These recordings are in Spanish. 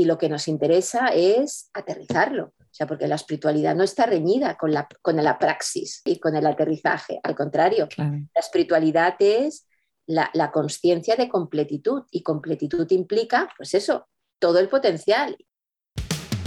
y lo que nos interesa es aterrizarlo. O sea, porque la espiritualidad no está reñida con la, con la praxis y con el aterrizaje. Al contrario, la espiritualidad es la, la conciencia de completitud y completitud implica, pues eso, todo el potencial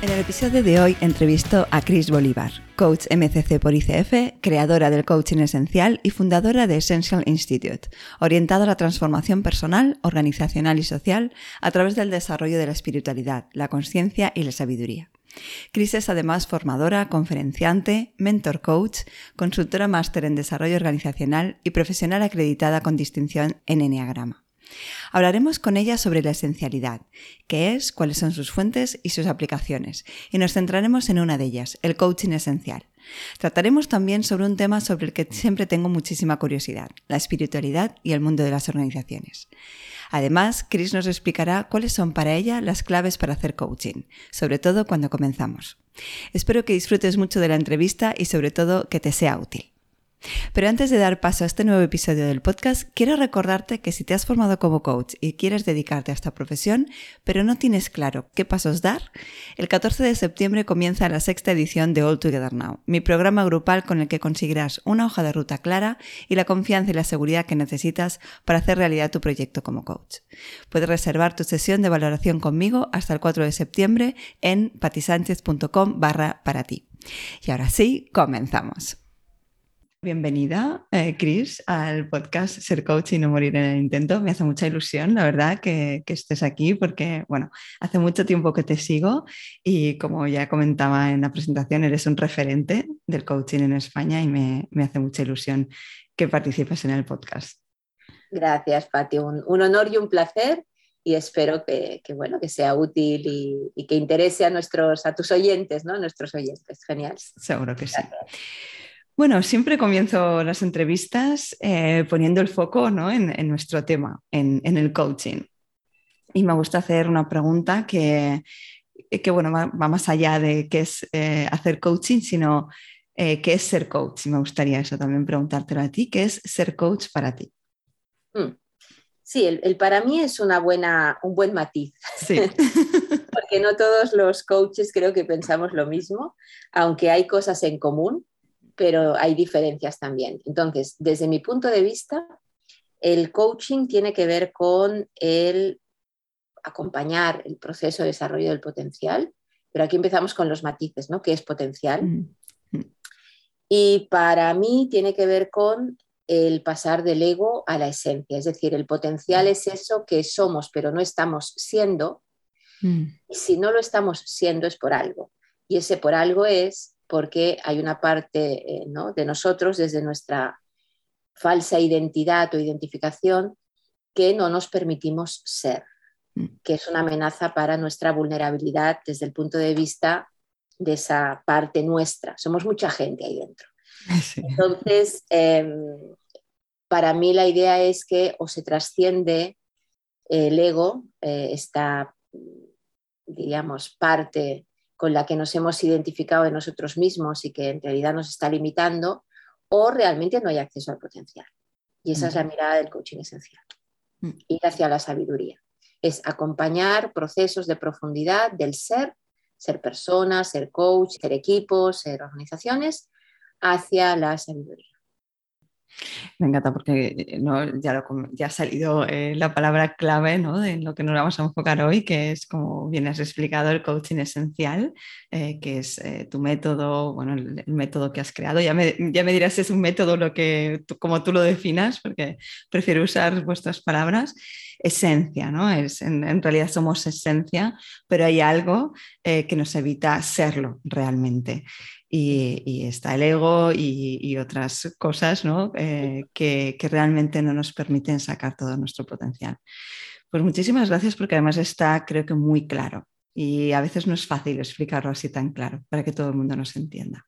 En el episodio de hoy entrevisto a Chris Bolívar, coach MCC por ICF, creadora del coaching esencial y fundadora de Essential Institute, orientada a la transformación personal, organizacional y social a través del desarrollo de la espiritualidad, la conciencia y la sabiduría. Chris es además formadora, conferenciante, mentor coach, consultora máster en desarrollo organizacional y profesional acreditada con distinción en Enneagrama. Hablaremos con ella sobre la esencialidad, qué es, cuáles son sus fuentes y sus aplicaciones, y nos centraremos en una de ellas, el coaching esencial. Trataremos también sobre un tema sobre el que siempre tengo muchísima curiosidad, la espiritualidad y el mundo de las organizaciones. Además, Chris nos explicará cuáles son para ella las claves para hacer coaching, sobre todo cuando comenzamos. Espero que disfrutes mucho de la entrevista y sobre todo que te sea útil. Pero antes de dar paso a este nuevo episodio del podcast, quiero recordarte que si te has formado como coach y quieres dedicarte a esta profesión, pero no tienes claro qué pasos dar, el 14 de septiembre comienza la sexta edición de All Together Now, mi programa grupal con el que conseguirás una hoja de ruta clara y la confianza y la seguridad que necesitas para hacer realidad tu proyecto como coach. Puedes reservar tu sesión de valoración conmigo hasta el 4 de septiembre en patisánchez.com barra para ti. Y ahora sí, comenzamos. Bienvenida, eh, Chris, al podcast Ser Coach y no morir en el intento. Me hace mucha ilusión, la verdad, que, estés aquí porque, bueno, hace mucho tiempo que te sigo y como ya comentaba en la presentación, eres un referente del coaching en España y me, hace mucha ilusión que participes en el podcast. Gracias, Pati. Un, honor y un placer y espero que, bueno, que sea útil y, que interese a, nuestros, a tus oyentes, ¿no? nuestros oyentes. Genial. Seguro que sí. Bueno, siempre comienzo las entrevistas eh, poniendo el foco en, nuestro tema, en, el coaching. Y me gusta hacer una pregunta que, bueno, va, más allá de qué es eh, hacer coaching, sino eh, qué es ser coach. Y me gustaría eso también preguntártelo a ti, ¿qué es ser coach para ti? Hmm. Sí, el, para mí es una buena, un buen matiz. Sí. Porque no todos los coaches creo que pensamos lo mismo, aunque hay cosas en común pero hay diferencias también. Entonces, desde mi punto de vista, el coaching tiene que ver con el acompañar el proceso de desarrollo del potencial, pero aquí empezamos con los matices, ¿no? ¿Qué es potencial? Mm, mm. Y para mí tiene que ver con el pasar del ego a la esencia, es decir, el potencial mm. es eso que somos, pero no estamos siendo, y si no lo estamos siendo es por algo, y ese por algo es porque hay una parte eh, de nosotros desde nuestra falsa identidad o identificación que no nos permitimos ser, mm. que es una amenaza para nuestra vulnerabilidad desde el punto de vista de esa parte nuestra. Somos mucha gente ahí dentro. Entonces, em, para mí la idea es que o se trasciende el ego, eh, esta, diríamos, parte con la que nos hemos identificado de nosotros mismos y que en realidad nos está limitando, o realmente no hay acceso al potencial. Y esa es la mirada del coaching esencial. Mm. Ir hacia la sabiduría. Es acompañar procesos de profundidad del ser, ser persona, ser coach, ser equipo, ser organizaciones, hacia la sabiduría. Me encanta porque eh, ya, ha salido eh, la palabra clave ¿no? de lo que nos vamos a enfocar hoy, que es, como bien has explicado, el coaching esencial, eh, que es tu método, bueno, el, método que has creado. Ya me, ya me dirás si es un método lo que, como tú lo definas, porque prefiero usar vuestras palabras. Esencia, ¿no? Es, en, realidad somos esencia, pero hay algo que nos evita serlo realmente y, está el ego y, otras cosas eh, que, realmente no nos permiten sacar todo nuestro potencial. Pues muchísimas gracias porque además está creo que muy claro y a veces no es fácil explicarlo así tan claro para que todo el mundo nos entienda.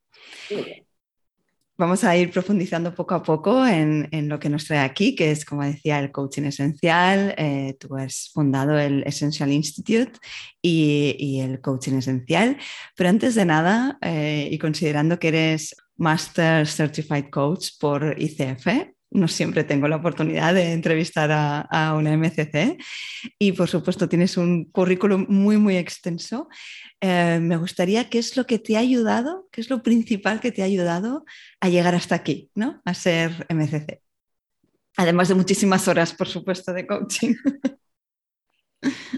Vamos a ir profundizando poco a poco en, lo que nos trae aquí, que es, como decía, el coaching esencial. Eh, tú has fundado el Essential Institute y, el coaching esencial. Pero antes de nada, eh, y considerando que eres Master Certified Coach por ICF, no siempre tengo la oportunidad de entrevistar a, una MCC y por supuesto tienes un currículum muy, muy extenso. Eh, me gustaría, ¿qué es lo que te ha ayudado? ¿Qué es lo principal que te ha ayudado a llegar hasta aquí, ¿no? a ser MCC? Además de muchísimas horas, por supuesto, de coaching.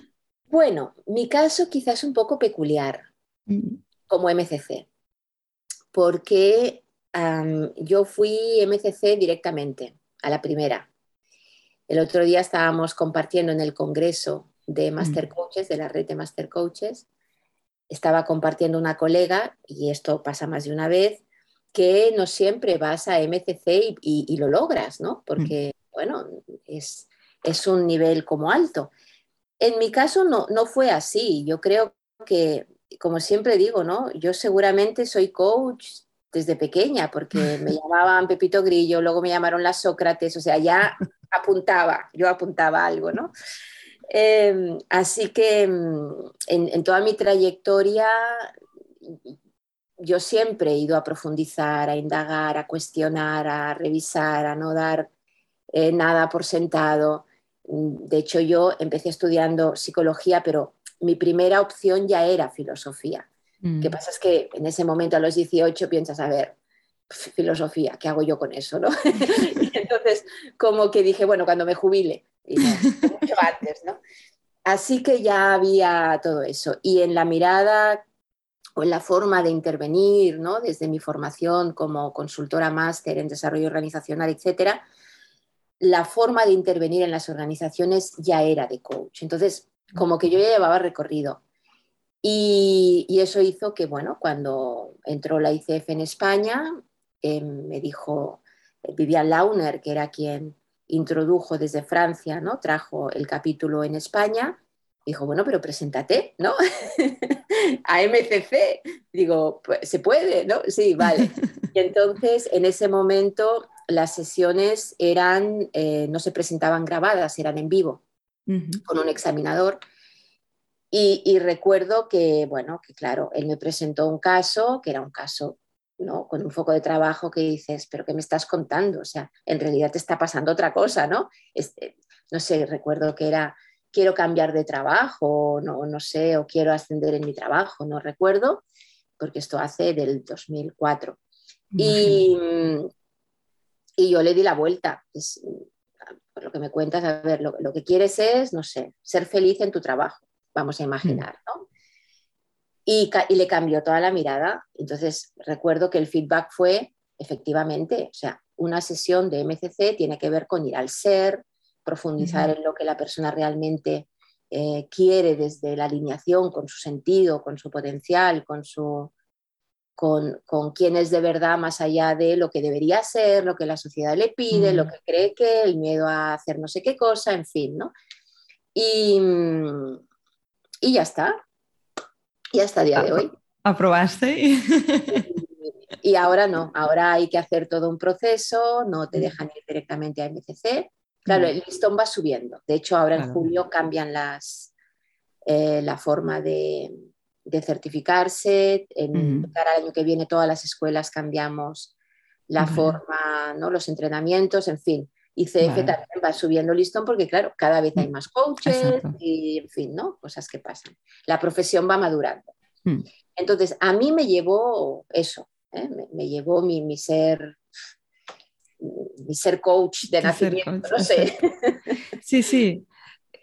Bueno, mi caso quizás un poco peculiar mm. como MCC, porque yo fui MCC directamente, a la primera. El otro día estábamos compartiendo en el congreso de mm. Master Coaches, de la red de Master Coaches. Estaba compartiendo una colega, y esto pasa más de una vez, que no siempre vas a MCC y, lo logras, ¿no? Porque, mm. bueno, es, es, un nivel como alto. En mi caso no, no fue así. Yo creo que, como siempre digo, ¿no? Yo seguramente soy coach desde pequeña, porque me llamaban Pepito Grillo, luego me llamaron las Sócrates, o sea, ya apuntaba, yo apuntaba algo, ¿no? Em, así que mm, en, toda mi trayectoria yo siempre he ido a profundizar, a indagar, a cuestionar, a revisar, a no dar eh, nada por sentado. De hecho, yo empecé estudiando psicología, pero mi primera opción ya era filosofía. ¿Qué mm. pasa es que en ese momento a los 18 piensas, a ver, filosofía, ¿qué hago yo con eso? ¿no? y entonces como que dije, bueno, cuando me jubile, y mucho antes, ¿no? Así que ya había todo eso. Y en la mirada o en la forma de intervenir, ¿no? Desde mi formación como consultora máster en desarrollo organizacional, etcétera, la forma de intervenir en las organizaciones ya era de coach. Entonces, como que yo ya llevaba recorrido. Y, eso hizo que, bueno, cuando entró la ICF en España, em, me dijo eh, Vivian Launer, que era quien introdujo desde Francia, ¿no? Trajo el capítulo en España. Dijo, bueno, pero preséntate, ¿no? a MCC. Digo, pues, se puede, ¿no? Sí, vale. Y entonces, en ese momento, las sesiones eran, eh, no se presentaban grabadas, eran en vivo, con un examinador. Y, recuerdo que, bueno, que claro, él me presentó un caso, que era un caso ¿no? con un foco de trabajo que dices, pero ¿qué me estás contando? O sea, en realidad te está pasando otra cosa, ¿no? Este, no sé, recuerdo que era, quiero cambiar de trabajo, no, no sé, o quiero ascender en mi trabajo, no recuerdo, porque esto hace del 2004. Y, y, yo le di la vuelta. por lo que me cuentas, a ver, lo, lo que quieres es, no sé, ser feliz en tu trabajo vamos a imaginar, ¿no? Y, le cambió toda la mirada. Entonces, recuerdo que el feedback fue, efectivamente, o sea, una sesión de MCC tiene que ver con ir al ser, profundizar en lo que la persona realmente eh, quiere desde la alineación con su sentido, con su potencial, con, su, con, con quién es de verdad más allá de lo que debería ser, lo que la sociedad le pide, lo que cree que, el miedo a hacer no sé qué cosa, en fin, ¿no? Y, y ya está. Y hasta el día de hoy. ¿Aprobaste? Y ahora no, ahora hay que hacer todo un proceso, no te dejan ir directamente a MCC. Claro, el listón va subiendo. De hecho, ahora en julio cambian las, eh, la forma de, certificarse. En, Para el año que viene todas las escuelas cambiamos la forma, ¿no? los entrenamientos, en fin. Y CF también va subiendo listón porque, claro, cada vez hay mm, más coaches y, en fin, ¿no? Cosas que pasan. La profesión va madurando. Mm. Entonces, a mí me llevó eso, ¿eh? me, llevó mi, mi, ser, ser coach de nacimiento, no sé. Sí, sí.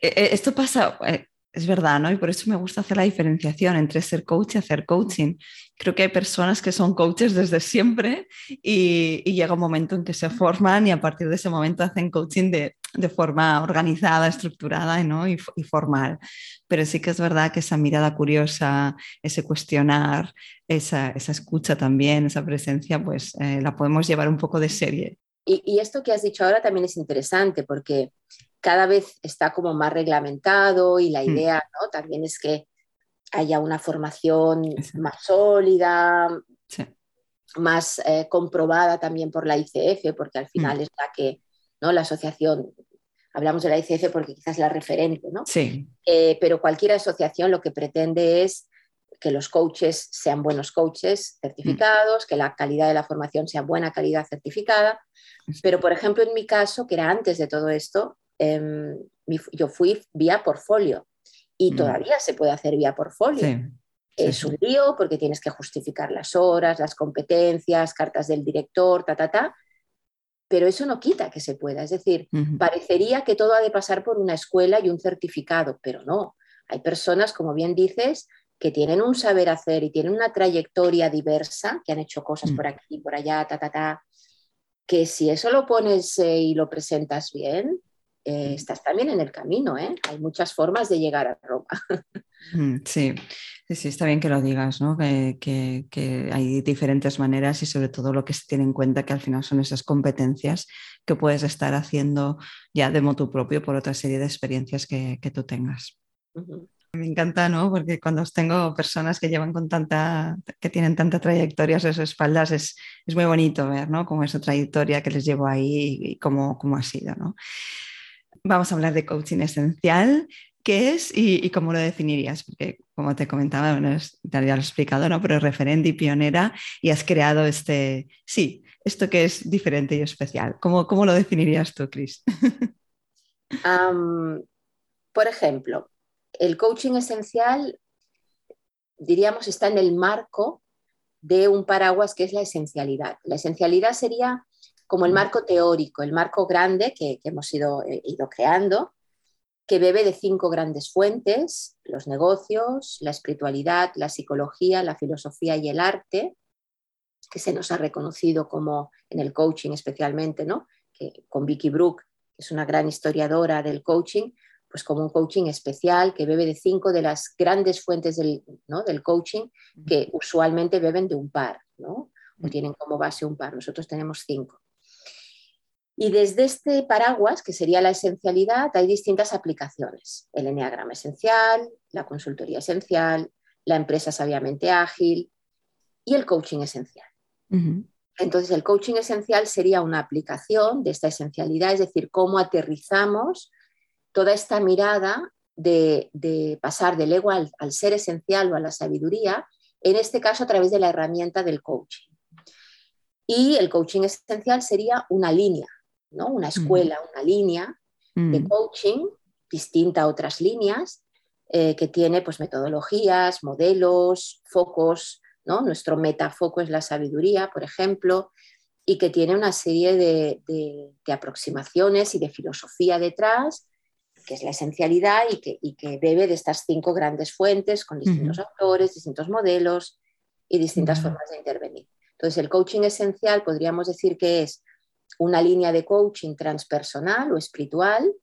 E, e, esto pasa, eh, es verdad, ¿no? Y por eso me gusta hacer la diferenciación entre ser coach y hacer coaching. Creo que hay personas que son coaches desde siempre y, llega un momento en que se forman y a partir de ese momento hacen coaching de, forma organizada, estructurada ¿no? y, formal. Pero sí que es verdad que esa mirada curiosa, ese cuestionar, esa, escucha también, esa presencia, pues eh, la podemos llevar un poco de serie. Y esto que has dicho ahora también es interesante porque cada vez está como más reglamentado y la mm. idea ¿no? también es que haya una formación más sólida, más eh, comprobada también por la ICF, porque al final mm. es la que, ¿no? La asociación, hablamos de la ICF porque quizás es la referente, ¿no? Sí. Eh, pero cualquier asociación lo que pretende es que los coaches sean buenos coaches certificados, que la calidad de la formación sea buena calidad certificada. Pero, por ejemplo, en mi caso, que era antes de todo esto, Em, yo fui vía portfolio y mm. todavía se puede hacer vía portfolio. es un lío porque tienes que justificar las horas, las competencias, cartas del director, ta, ta, ta. Pero eso no quita que se pueda. Es decir, parecería que todo ha de pasar por una escuela y un certificado, pero no. Hay personas, como bien dices, que tienen un saber hacer y tienen una trayectoria diversa, que han hecho cosas mm. por aquí y por allá, ta, ta, ta, que si eso lo pones eh, y lo presentas bien, eh, estás también en el camino, ¿eh? Hay muchas formas de llegar a Roma. Sí, sí, está bien que lo digas, ¿no? Que, hay diferentes maneras y sobre todo lo que se tiene en cuenta que al final son esas competencias que puedes estar haciendo ya de modo propio por otra serie de experiencias que, tú tengas. Me encanta, ¿no? Porque cuando tengo personas que llevan con tanta, que tienen tanta trayectoria a sus espaldas, es, muy bonito ver, ¿no? Cómo esa trayectoria que les llevo ahí y cómo, cómo ha sido, ¿no? Vamos a hablar de coaching esencial. ¿Qué es y, cómo lo definirías? Porque, como te comentaba, bueno, ya lo he explicado, ¿no? Pero referente y pionera y has creado este, sí, esto que es diferente y especial. ¿Cómo, cómo lo definirías tú, Cris? por ejemplo, el coaching esencial, diríamos, está en el marco de un paraguas que es la esencialidad. La esencialidad sería como el marco teórico, el marco grande que, hemos ido, eh, ido creando, que bebe de cinco grandes fuentes, los negocios, la espiritualidad, la psicología, la filosofía y el arte, que se nos ha reconocido como en el coaching especialmente, ¿no? que, con Vicky Brook, que es una gran historiadora del coaching, pues como un coaching especial que bebe de cinco de las grandes fuentes del, ¿no? del coaching que usualmente beben de un par, ¿no? o tienen como base un par. Nosotros tenemos cinco. Y desde este paraguas, que sería la esencialidad, hay distintas aplicaciones. El enneagrama esencial, la consultoría esencial, la empresa sabiamente ágil y el coaching esencial. Entonces, el coaching esencial sería una aplicación de esta esencialidad, es decir, cómo aterrizamos toda esta mirada de, pasar del ego al, al ser esencial o a la sabiduría, en este caso a través de la herramienta del coaching. Y el coaching esencial sería una línea, una escuela, una línea de coaching distinta a otras líneas eh, que tiene pues, metodologías, modelos, focos. ¿no? Nuestro metafoco es la sabiduría, por ejemplo, y que tiene una serie de, aproximaciones y de filosofía detrás, que es la esencialidad y que, que bebe de estas cinco grandes fuentes con distintos autores, distintos modelos y distintas formas de intervenir. Entonces, el coaching esencial podríamos decir que es una línea de coaching transpersonal o espiritual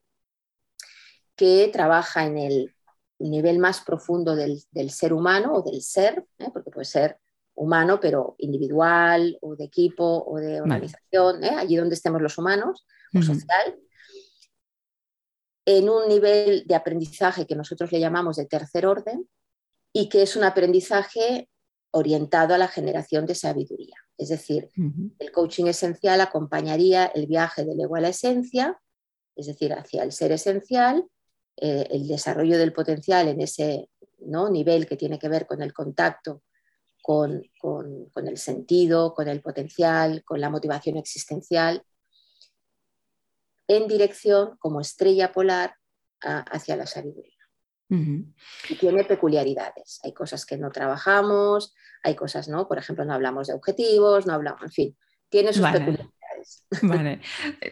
que trabaja en el nivel más profundo del, ser humano o del ser, ¿eh? porque puede ser humano, pero individual o de equipo o de organización, ¿eh? allí donde estemos los humanos, o social, en un nivel de aprendizaje que nosotros le llamamos de tercer orden y que es un aprendizaje orientado a la generación de sabiduría. Es decir, el coaching esencial acompañaría el viaje del ego a la esencia, es decir, hacia el ser esencial, eh, el desarrollo del potencial en ese ¿no? nivel que tiene que ver con el contacto con, el sentido, con el potencial, con la motivación existencial, en dirección como estrella polar hacia la sabiduría. Y tiene peculiaridades. Hay cosas que no trabajamos, hay cosas, ¿no? Por ejemplo, no hablamos de objetivos, no hablamos, en fin, tiene sus peculiaridades. Vale,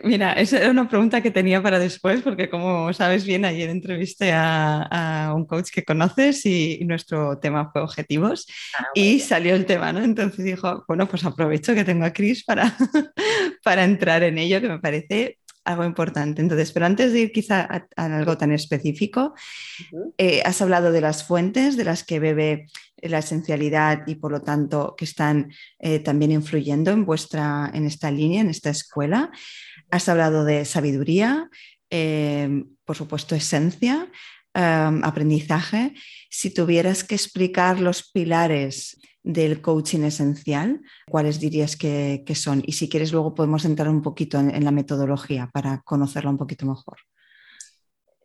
mira, esa era una pregunta que tenía para después, porque como sabes bien, ayer entrevisté a, un coach que conoces y, nuestro tema fue objetivos ah, y salió el tema, ¿no? Entonces dijo, bueno, pues aprovecho que tengo a Chris para, para entrar en ello, que me parece algo importante. Entonces, pero antes de ir quizá a, algo tan específico, eh, has hablado de las fuentes de las que bebe la esencialidad y por lo tanto que están eh, también influyendo en vuestra, en esta línea, en esta escuela. Has hablado de sabiduría, eh, por supuesto, esencia, aprendizaje. Si tuvieras que explicar los pilares del coaching esencial, ¿cuáles dirías que, son? Y si quieres, luego podemos entrar un poquito en, la metodología para conocerla un poquito mejor.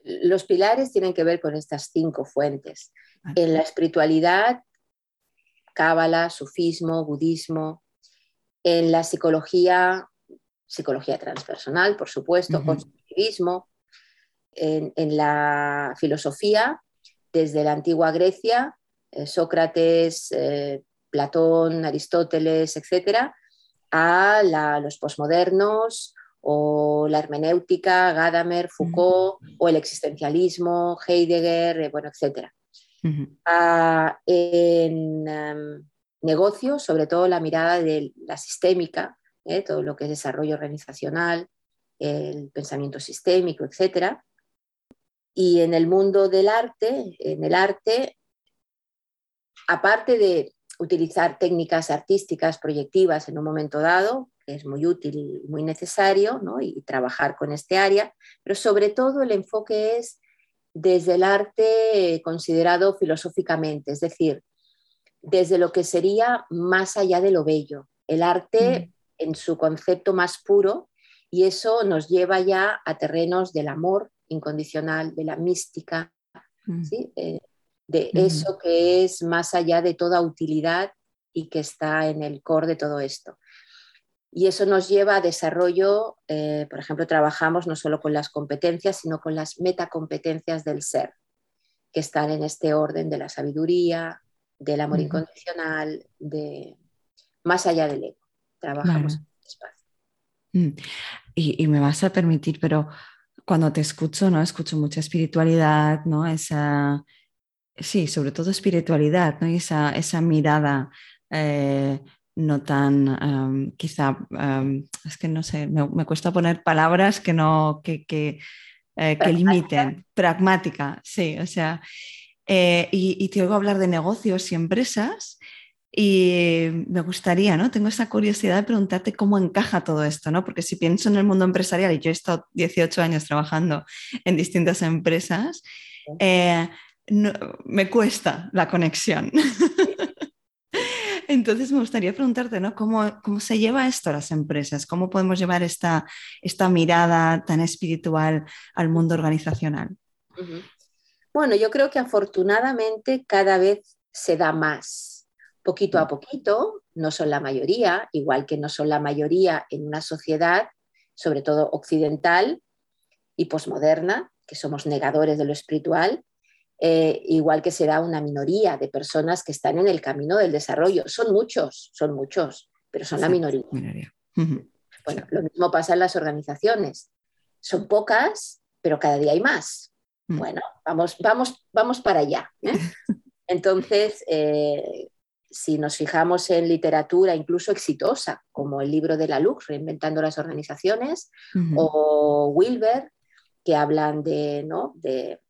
Los pilares tienen que ver con estas cinco fuentes. En la espiritualidad, cábala, sufismo, budismo. En la psicología, psicología transpersonal, por supuesto, constructivismo. En, en la filosofía, desde la antigua Grecia, eh, Sócrates, eh, Platón, Aristóteles, etcétera, a los posmodernos o la hermenéutica, Gadamer, Foucault, o el existencialismo, Heidegger, eh, bueno, etcétera. Ah, en em, negocios, sobre todo la mirada de la sistémica, eh, todo lo que es desarrollo organizacional, el pensamiento sistémico, etcétera. Y en el mundo del arte, en el arte, aparte de utilizar técnicas artísticas proyectivas en un momento dado, que es muy útil y muy necesario, y trabajar con este área, pero sobre todo el enfoque es desde el arte considerado filosóficamente, es decir, desde lo que sería más allá de lo bello, el arte mm. en su concepto más puro, y eso nos lleva ya a terrenos del amor incondicional, de la mística, mm. ¿sí? Eh, de eso que es más allá de toda utilidad y que está en el core de todo esto. Y eso nos lleva a desarrollo, eh, por ejemplo, trabajamos no solo con las competencias, sino con las metacompetencias del ser, que están en este orden de la sabiduría, del amor incondicional, de más allá del ego. Trabajamos en este espacio. Mm. Y, y, me vas a permitir, pero cuando te escucho, ¿no? Escucho mucha espiritualidad, ¿no? Esa, sí, sobre todo espiritualidad, ¿no? Y esa, esa mirada eh, no tan, quizá, es que no sé, me, cuesta poner palabras que no, que, que, eh, que limiten, pragmática, sí, o sea, eh, y, te oigo hablar de negocios y empresas. Y me gustaría, ¿no? Tengo esa curiosidad de preguntarte cómo encaja todo esto, ¿no? Porque si pienso en el mundo empresarial, y yo he estado 18 años trabajando en distintas empresas, me cuesta la conexión. Entonces me gustaría preguntarte, ¿no? ¿Cómo, ¿Cómo, se lleva esto a las empresas? ¿Cómo podemos llevar esta, esta mirada tan espiritual al mundo organizacional? Bueno, yo creo que afortunadamente cada vez se da más, poquito a poquito, no son la mayoría, igual que no son la mayoría en una sociedad, sobre todo occidental y posmoderna, que somos negadores de lo espiritual, eh, igual que será una minoría de personas que están en el camino del desarrollo. Son muchos, son muchos, pero son la minoría. Bueno, lo mismo pasa en las organizaciones. Son pocas, pero cada día hay más. Mm. Bueno, vamos, vamos, vamos para allá. ¿eh? Entonces, eh, si nos fijamos en literatura incluso exitosa, como el libro de la Lux, Reinventando las Organizaciones, o Wilber, que hablan de, ¿no? de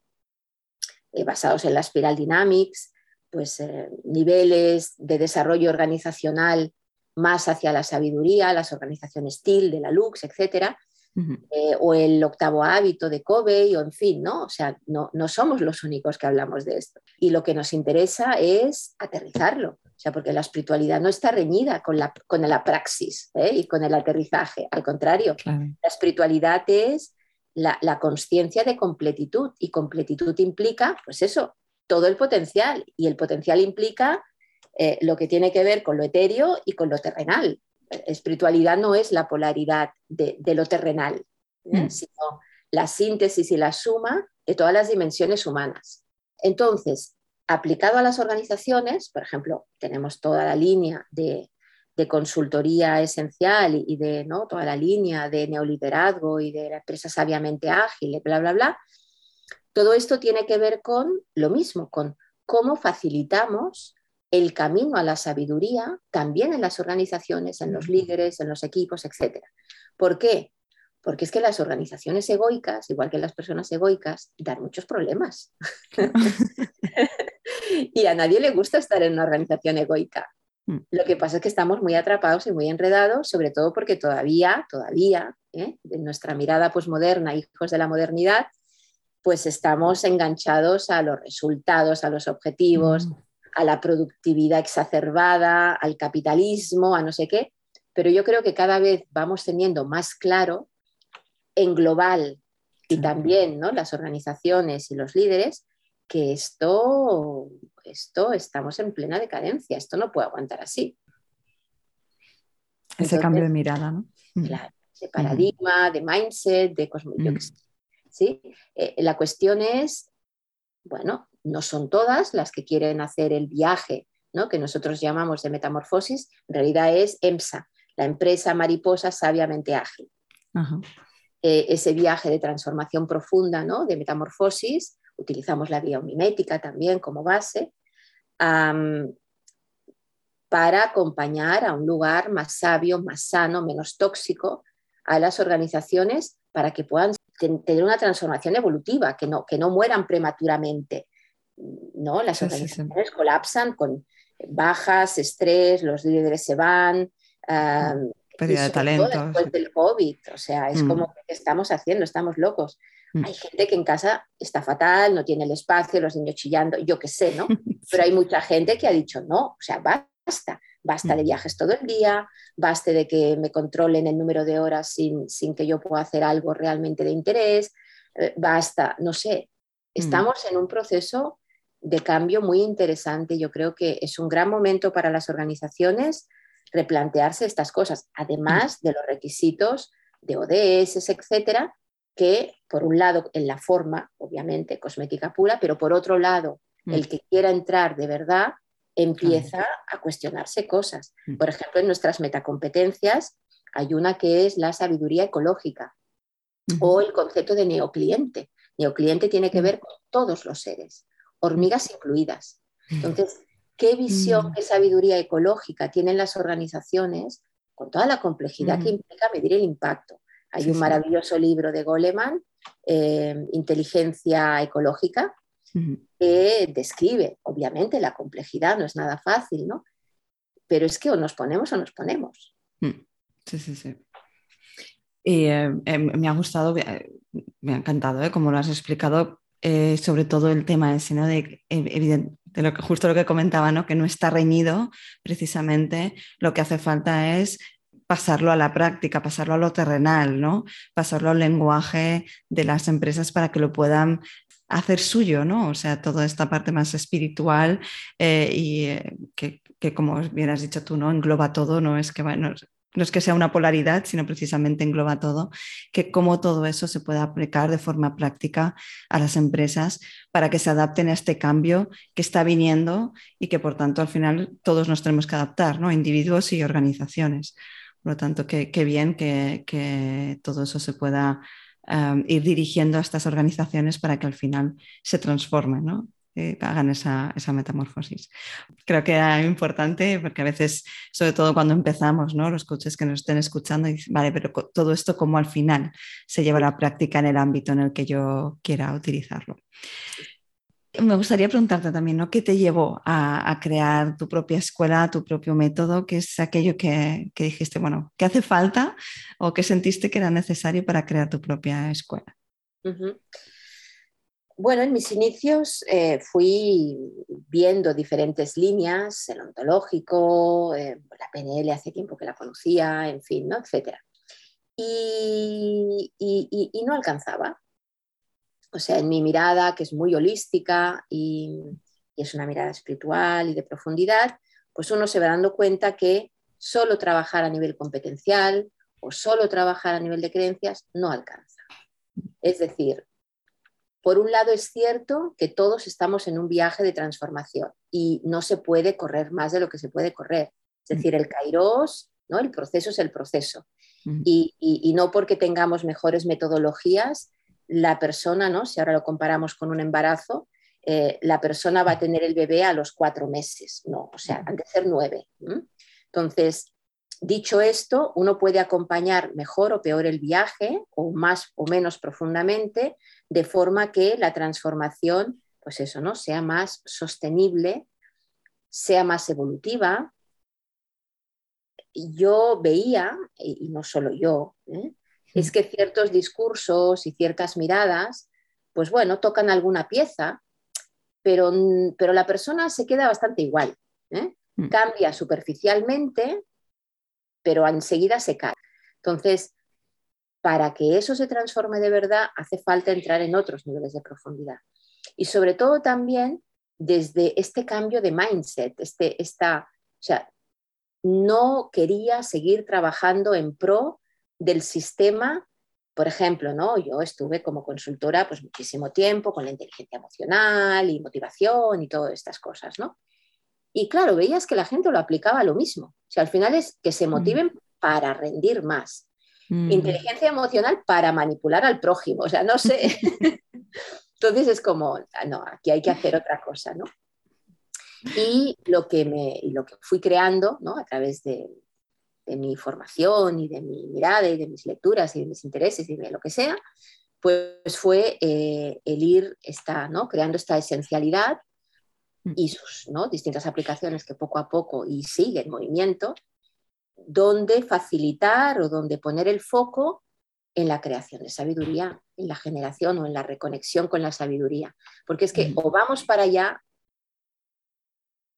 eh, basados en la Spiral Dynamics, pues eh, niveles de desarrollo organizacional más hacia la sabiduría, las organizaciones STIL de la Lux, etcétera, eh, o el octavo hábito de Covey, o en fin, ¿no? O sea, no, no, somos los únicos que hablamos de esto. Y lo que nos interesa es aterrizarlo, o sea, porque la espiritualidad no está reñida con la, con la praxis y con el aterrizaje, al contrario, la espiritualidad es la, la conciencia de completitud y completitud implica, pues eso, todo el potencial y el potencial implica eh, lo que tiene que ver con lo etéreo y con lo terrenal. Espiritualidad no es la polaridad de, lo terrenal, ¿eh? mm. sino la síntesis y la suma de todas las dimensiones humanas. Entonces, aplicado a las organizaciones, por ejemplo, tenemos toda la línea de, de consultoría esencial y de ¿no? toda la línea de neoliderazgo y de la empresa sabiamente ágil, bla, bla, bla, todo esto tiene que ver con lo mismo, con cómo facilitamos el camino a la sabiduría también en las organizaciones, en los líderes, en los equipos, etc. ¿Por qué? Porque es que las organizaciones egoicas, igual que las personas egoicas, dan muchos problemas. y a nadie le gusta estar en una organización egoica. Mm. Lo que pasa es que estamos muy atrapados y muy enredados, sobre todo porque todavía, todavía, ¿eh? en nuestra mirada posmoderna, hijos de la modernidad, pues estamos enganchados a los resultados, a los objetivos, mm. a la productividad exacerbada, al capitalismo, a no sé qué. Pero yo creo que cada vez vamos teniendo más claro en global y también ¿no? las organizaciones y los líderes que esto, esto estamos en plena decadencia, esto no puede aguantar así. Ese cambio de mirada, ¿no? Mm. Claro, de paradigma, de mindset, de cosmovisión. ¿sí? Eh, la cuestión es, bueno, no son todas las que quieren hacer el viaje ¿no? que nosotros llamamos de metamorfosis, en realidad es EMSA, la empresa mariposa sabiamente ágil. Eh, ese viaje de transformación profunda, ¿no? de metamorfosis, utilizamos la biomimética también como base, para acompañar a un lugar más sabio, más sano, menos tóxico a las organizaciones para que puedan tener una transformación evolutiva, que no, que no mueran prematuramente. ¿no? Las organizaciones colapsan con bajas, estrés, los líderes se van. Pérdida de talento. Después del COVID, o sea, es mm. como que estamos haciendo, estamos locos. Hay gente que en casa está fatal, no tiene el espacio, los niños chillando, yo qué sé, ¿no? Pero hay mucha gente que ha dicho, no, o sea, basta, basta de viajes todo el día, basta de que me controlen el número de horas sin, que yo pueda hacer algo realmente de interés, eh, basta, no sé, mm. estamos en un proceso de cambio muy interesante. Yo creo que es un gran momento para las organizaciones replantearse estas cosas, además de los requisitos de ODS, etcétera, que por un lado en la forma, obviamente, cosmética pura, pero por otro lado, mm. el que quiera entrar de verdad empieza a cuestionarse cosas. Mm. Por ejemplo, en nuestras metacompetencias hay una que es la sabiduría ecológica o el concepto de neocliente. Neocliente tiene que mm. ver con todos los seres, hormigas incluidas. Entonces, ¿qué visión, qué sabiduría ecológica tienen las organizaciones con toda la complejidad que implica medir el impacto? Hay un maravilloso libro de Goleman, eh, Inteligencia Ecológica, que describe, obviamente, la complejidad, no es nada fácil, ¿no? Pero es que o nos ponemos o nos ponemos. Mm. Sí, sí, sí. Eh, em, me ha gustado, eh, me ha encantado, como lo has explicado, sobre todo el tema ese, ¿no? De, de lo que, justo lo que comentaba, ¿no? Que no está reñido, precisamente, lo que hace falta es pasarlo a la práctica, pasarlo a lo terrenal, ¿no? Pasarlo al lenguaje de las empresas para que lo puedan hacer suyo, ¿no? O sea, toda esta parte más espiritual eh, y eh, que, como bien has dicho tú, ¿no? Engloba todo, no es que no es que sea una polaridad, sino precisamente engloba todo, que cómo todo eso se puede aplicar de forma práctica a las empresas para que se adapten a este cambio que está viniendo y que por tanto al final todos nos tenemos que adaptar, ¿no? Individuos y organizaciones. Por lo tanto, qué, bien que, todo eso se pueda um, ir dirigiendo a estas organizaciones para que al final se transformen, ¿no? hagan esa, metamorfosis. Creo que es importante porque a veces, sobre todo cuando empezamos, ¿no? los coaches que nos estén escuchando dicen, vale, pero todo esto como al final se lleva a la práctica en el ámbito en el que yo quiera utilizarlo. Me gustaría preguntarte también, ¿no? ¿Qué te llevó a, crear tu propia escuela, tu propio método? ¿Qué es aquello que, dijiste, bueno, ¿qué hace falta o qué sentiste que era necesario para crear tu propia escuela? Bueno, en mis inicios eh, fui viendo diferentes líneas, el ontológico, eh, la PNL hace tiempo que la conocía, en fin, ¿no? Etcétera. y no alcanzaba, o sea, en mi mirada, que es muy holística y, es una mirada espiritual y de profundidad, pues uno se va dando cuenta que solo trabajar a nivel competencial o solo trabajar a nivel de creencias no alcanza. Es decir, por un lado es cierto que todos estamos en un viaje de transformación y no se puede correr más de lo que se puede correr. Es decir, el kairos, ¿no? el proceso es el proceso. y, no porque tengamos mejores metodologías, la persona, ¿no? si ahora lo comparamos con un embarazo, eh, la persona va a tener el bebé a los cuatro meses, no, o sea, han de ser nueve. Entonces, dicho esto, uno puede acompañar mejor o peor el viaje, o más o menos profundamente, de forma que la transformación, pues eso, ¿no? Sea más sostenible, sea más evolutiva. Yo veía, y no solo yo, ¿eh? Es que ciertos discursos y ciertas miradas, pues bueno, tocan alguna pieza, pero, pero la persona se queda bastante igual. ¿eh? Mm. Cambia superficialmente, pero enseguida se cae. Entonces, para que eso se transforme de verdad, hace falta entrar en otros niveles de profundidad. Y sobre todo también desde este cambio de mindset, este, esta, o sea, no quería seguir trabajando en pro del sistema. Por ejemplo, ¿no? yo estuve como consultora pues, muchísimo tiempo con la inteligencia emocional y motivación y todas estas cosas. ¿no? Y claro, veías que la gente lo aplicaba lo mismo. O sea, al final es que se mm. motiven para rendir más. Mm. Inteligencia emocional para manipular al prójimo. O sea, no sé. Entonces es como, ah, no, aquí hay que hacer otra cosa, ¿no? Y lo que, me, lo que fui creando, ¿no? A través de, de mi formación y de mi mirada y de mis lecturas y de mis intereses y de lo que sea, pues fue eh, el ir está, ¿no? creando esta esencialidad mm. y sus ¿no? distintas aplicaciones que poco a poco y sigue en movimiento, donde facilitar o donde poner el foco en la creación de sabiduría, en la generación o en la reconexión con la sabiduría. Porque es que mm. o vamos para allá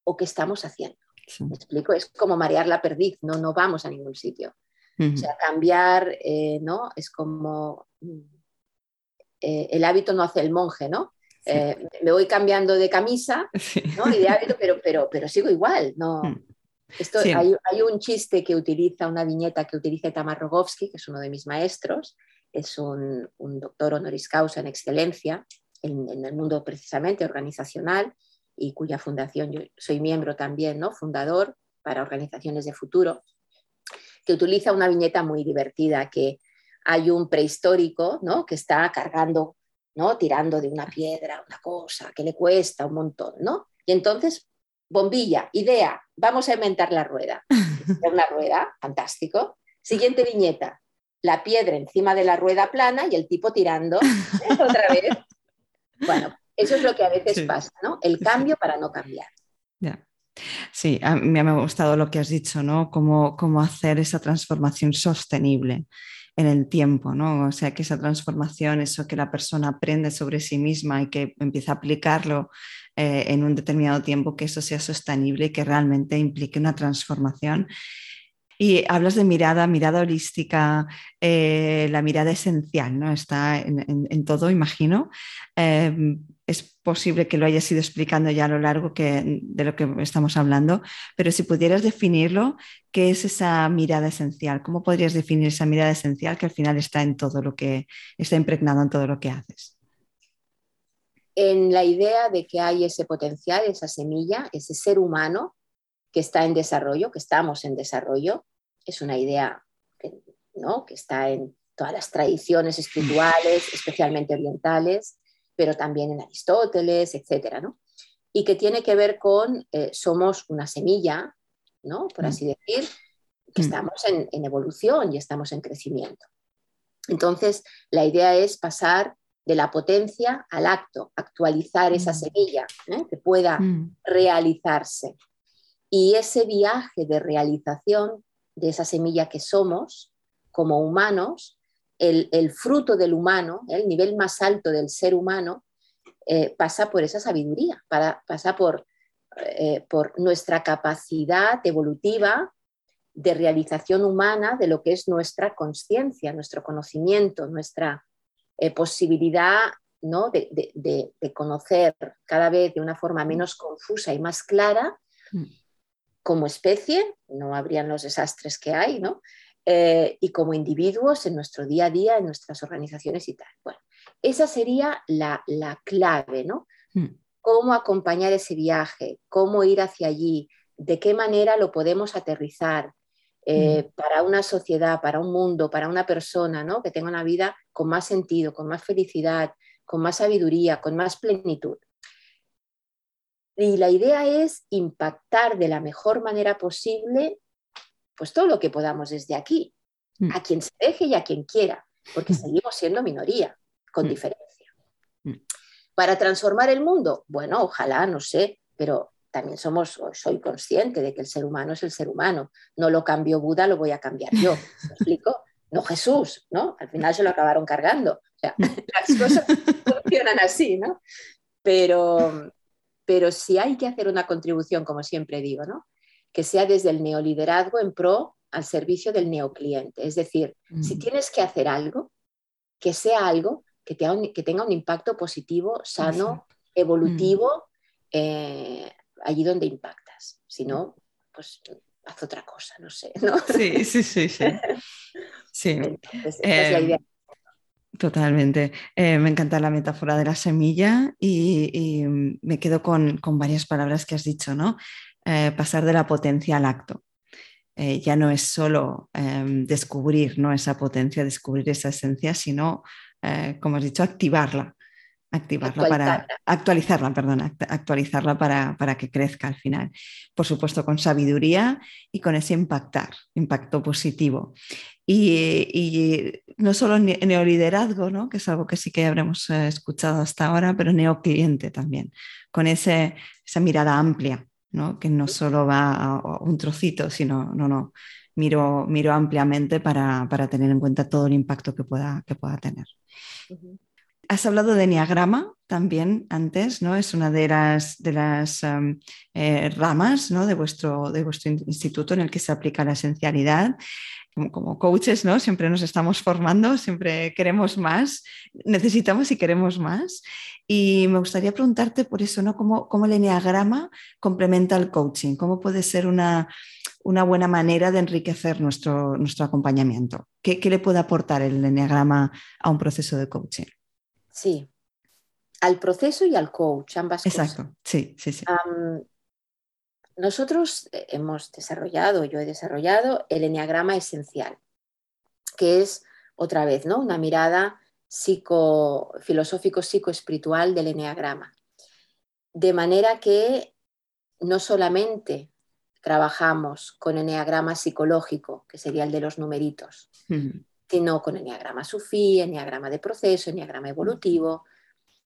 o qué estamos haciendo. ¿Me explico? Es como marear la perdiz, no, no vamos a ningún sitio. O sea, cambiar, eh, ¿no? Es como mm, eh, el hábito no hace el monje, ¿no? Eh, me voy cambiando de camisa ¿no? y de hábito, pero, pero, pero sigo igual. No. Mm. Esto, hay, hay, un chiste que utiliza, una viñeta que utiliza Tamar Rogovsky, que es uno de mis maestros, es un, un doctor honoris causa en excelencia en, en, el mundo precisamente organizacional, y cuya fundación yo soy miembro también, ¿no? fundador para organizaciones de futuro, que utiliza una viñeta muy divertida, que hay un prehistórico ¿no? que está cargando, ¿no? tirando de una piedra, una cosa, que le cuesta un montón, ¿no? Y entonces, bombilla, idea, vamos a inventar la rueda. Una rueda, fantástico. Siguiente viñeta, la piedra encima de la rueda plana y el tipo tirando ¿eh? otra vez. Bueno, eso es lo que a veces pasa, ¿no? El cambio para no cambiar. Sí, a mí me ha gustado lo que has dicho, ¿no? Cómo, cómo hacer esa transformación sostenible en el tiempo, ¿no? O sea, que esa transformación, eso que la persona aprende sobre sí misma y que empieza a aplicarlo eh, en un determinado tiempo, que eso sea sostenible y que realmente implique una transformación. Y hablas de mirada, mirada holística, eh, la mirada esencial, ¿no? Está en, todo, imagino. Eh, es posible que lo hayas ido explicando ya a lo largo de lo que estamos hablando, pero si pudieras definirlo, ¿qué es esa mirada esencial? ¿Cómo podrías definir esa mirada esencial que al final está en todo lo que está impregnado en todo lo que haces? En la idea de que hay ese potencial, esa semilla, ese ser humano que está en desarrollo, que estamos en desarrollo, es una idea ¿no? que está en todas las tradiciones espirituales, especialmente orientales, pero también en Aristóteles, etcétera, ¿no? Y que tiene que ver con eh, somos una semilla, ¿no? Por así decir, que mm. estamos en, evolución y estamos en crecimiento. Entonces, la idea es pasar de la potencia al acto, actualizar esa mm. semilla, ¿eh? que pueda mm. realizarse. Y ese viaje de realización de esa semilla que somos como humanos el, fruto del humano, el nivel más alto del ser humano, eh, pasa por esa sabiduría, pasa por, eh, por nuestra capacidad evolutiva de realización humana de lo que es nuestra conciencia, nuestro conocimiento, nuestra eh, posibilidad ¿no? de, de, conocer cada vez de una forma menos confusa y más clara mm. como especie, no habrían los desastres que hay, ¿no? Eh, y como individuos en nuestro día a día, en nuestras organizaciones y tal. Bueno, esa sería la, clave, ¿no? Hmm. Cómo acompañar ese viaje, cómo ir hacia allí, de qué manera lo podemos aterrizar eh, mm. para una sociedad, para un mundo, para una persona, ¿no? Que tenga una vida con más sentido, con más felicidad, con más sabiduría, con más plenitud. Y la idea es impactar de la mejor manera posible, pues todo lo que podamos desde aquí, mm. a quien se deje y a quien quiera, porque mm. seguimos siendo minoría, con diferencia. Para transformar el mundo, bueno, ojalá, no sé, pero también somos, soy consciente de que el ser humano es el ser humano. No lo cambió Buda, lo voy a cambiar yo. ¿Me explico? No Jesús, ¿no? Al final se lo acabaron cargando. O sea, las cosas funcionan así, ¿no? Pero, pero si hay que hacer una contribución, como siempre digo, ¿no? Que sea desde el neoliderazgo en pro al servicio del neocliente. Es decir, si mm. tienes que hacer algo, que sea algo que, que tenga un impacto positivo, sano, evolutivo, eh, allí donde impactas. Si no, pues haz otra cosa, no sé. ¿no? Sí, sí, sí. sí. sí. es la idea. Em, totalmente. Eh, me encanta la metáfora de la semilla y, me quedo con, varias palabras que has dicho, ¿no? Eh, pasar de la potencia al acto. Eh, ya no es solo em, descubrir ¿no? esa potencia, descubrir esa esencia, sino, como has dicho, activarla activarla para actualizarla, perdón, actualizarla para, para, que crezca al final. Por supuesto, con sabiduría y con ese impactar, impacto positivo. Y, y no solo neoliderazgo, ¿no? que es algo que sí que habremos eh, escuchado hasta ahora, pero neocliente también, con ese, esa mirada amplia, ¿no? que no solo va a un trocito, sino, no, no, miro, miro ampliamente para, para tener en cuenta todo el impacto que pueda, que pueda tener. Has hablado de Enneagrama también antes, ¿no? Es una de las, de las eh, ramas ¿no? de, vuestro, de vuestro instituto en el que se aplica la esencialidad. Como, coaches, ¿no? Siempre nos estamos formando, siempre queremos más, necesitamos y queremos más. Y me gustaría preguntarte por eso, ¿no? ¿Cómo, cómo el Enneagrama complementa el coaching? ¿Cómo puede ser una, una buena manera de enriquecer nuestro, nuestro acompañamiento? ¿Qué, ¿Qué, le puede aportar el Enneagrama a un proceso de coaching? Sí, al proceso y al coach, ambas cosas. Exacto, sí, sí, sí. Nosotros eh, hemos desarrollado, yo he desarrollado el enneagrama esencial, que es otra vez, ¿no? Una mirada psico, filosófico psicoespiritual del enneagrama. De manera que no solamente trabajamos con enneagrama psicológico, que sería el de los numeritos, sino con enneagrama sufí, enneagrama de proceso, enneagrama evolutivo.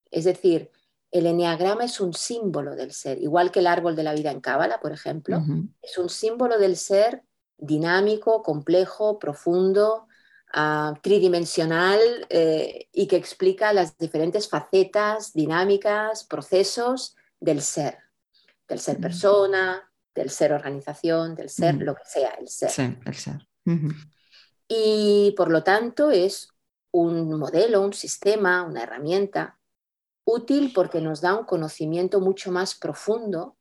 Es decir, el enneagrama es un símbolo del ser, igual que el árbol de la vida en Cábala, por ejemplo, es un símbolo del ser dinámico, complejo, profundo, ah, tridimensional eh, y que explica las diferentes facetas, dinámicas, procesos del ser, del ser persona, del ser organización, del ser lo que sea, el ser. Sí, el ser. Y por lo tanto es un modelo, un sistema, una herramienta útil porque nos da un conocimiento mucho más profundo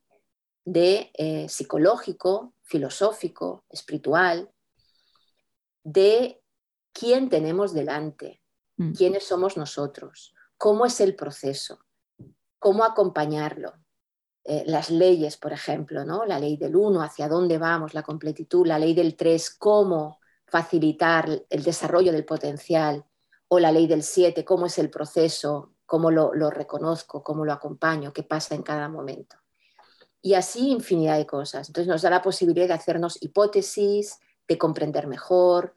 de eh, psicológico, filosófico, espiritual, de quién tenemos delante, mm. quiénes somos nosotros, cómo es el proceso, cómo acompañarlo. Eh, las leyes, por ejemplo, ¿no? la ley del uno, hacia dónde vamos, la completitud, la ley del tres, cómo facilitar el desarrollo del potencial o la ley del 7, cómo es el proceso, cómo lo, reconozco, cómo lo acompaño, qué pasa en cada momento. Y así infinidad de cosas. Entonces nos da la posibilidad de hacernos hipótesis, de comprender mejor,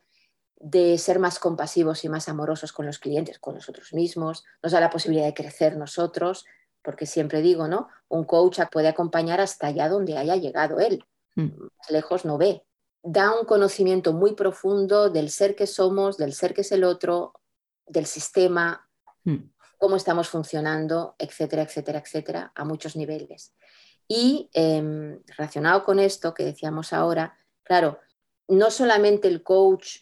de ser más compasivos y más amorosos con los clientes, con nosotros mismos. Nos da la posibilidad de crecer nosotros, porque siempre digo, ¿no? Un coach puede acompañar hasta allá donde haya llegado él. Mm. Más lejos no ve, da un conocimiento muy profundo del ser que somos, del ser que es el otro, del sistema, hmm. Cómo estamos funcionando, etcétera, etcétera, etcétera, a muchos niveles. Y em, relacionado con esto que decíamos ahora, claro, no solamente el coach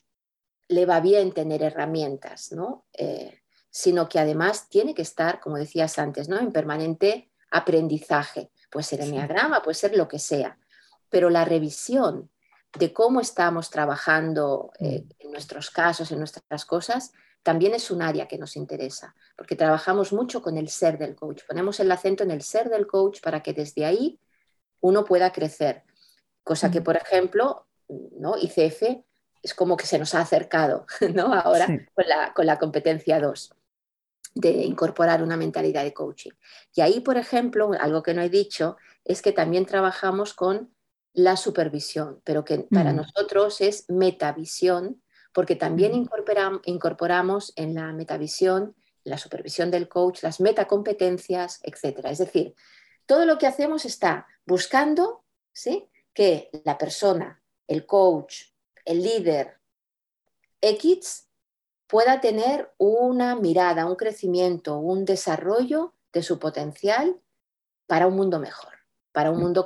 le va bien tener herramientas, ¿no? Eh, sino que además tiene que estar, como decías antes, ¿no? en permanente aprendizaje. Puede ser enneagrama, puede ser lo que sea, pero la revisión de cómo estamos trabajando eh, mm. en nuestros casos, en nuestras cosas, también es un área que nos interesa, porque trabajamos mucho con el ser del coach. Ponemos el acento en el ser del coach para que desde ahí uno pueda crecer. cosa que, por ejemplo, ¿no? ICF es como que se nos ha acercado ¿no? ahora con, la, con la competencia 2 de incorporar una mentalidad de coaching. Y ahí, por ejemplo, algo que no he dicho es que también trabajamos con la supervisión, pero que para nosotros es metavisión, porque también incorporamos en la metavisión, la supervisión del coach, las metacompetencias, etc. Es decir, todo lo que hacemos está buscando ¿sí? que la persona, el coach, el líder X pueda tener una mirada, un crecimiento, un desarrollo de su potencial para un mundo mejor, para un mundo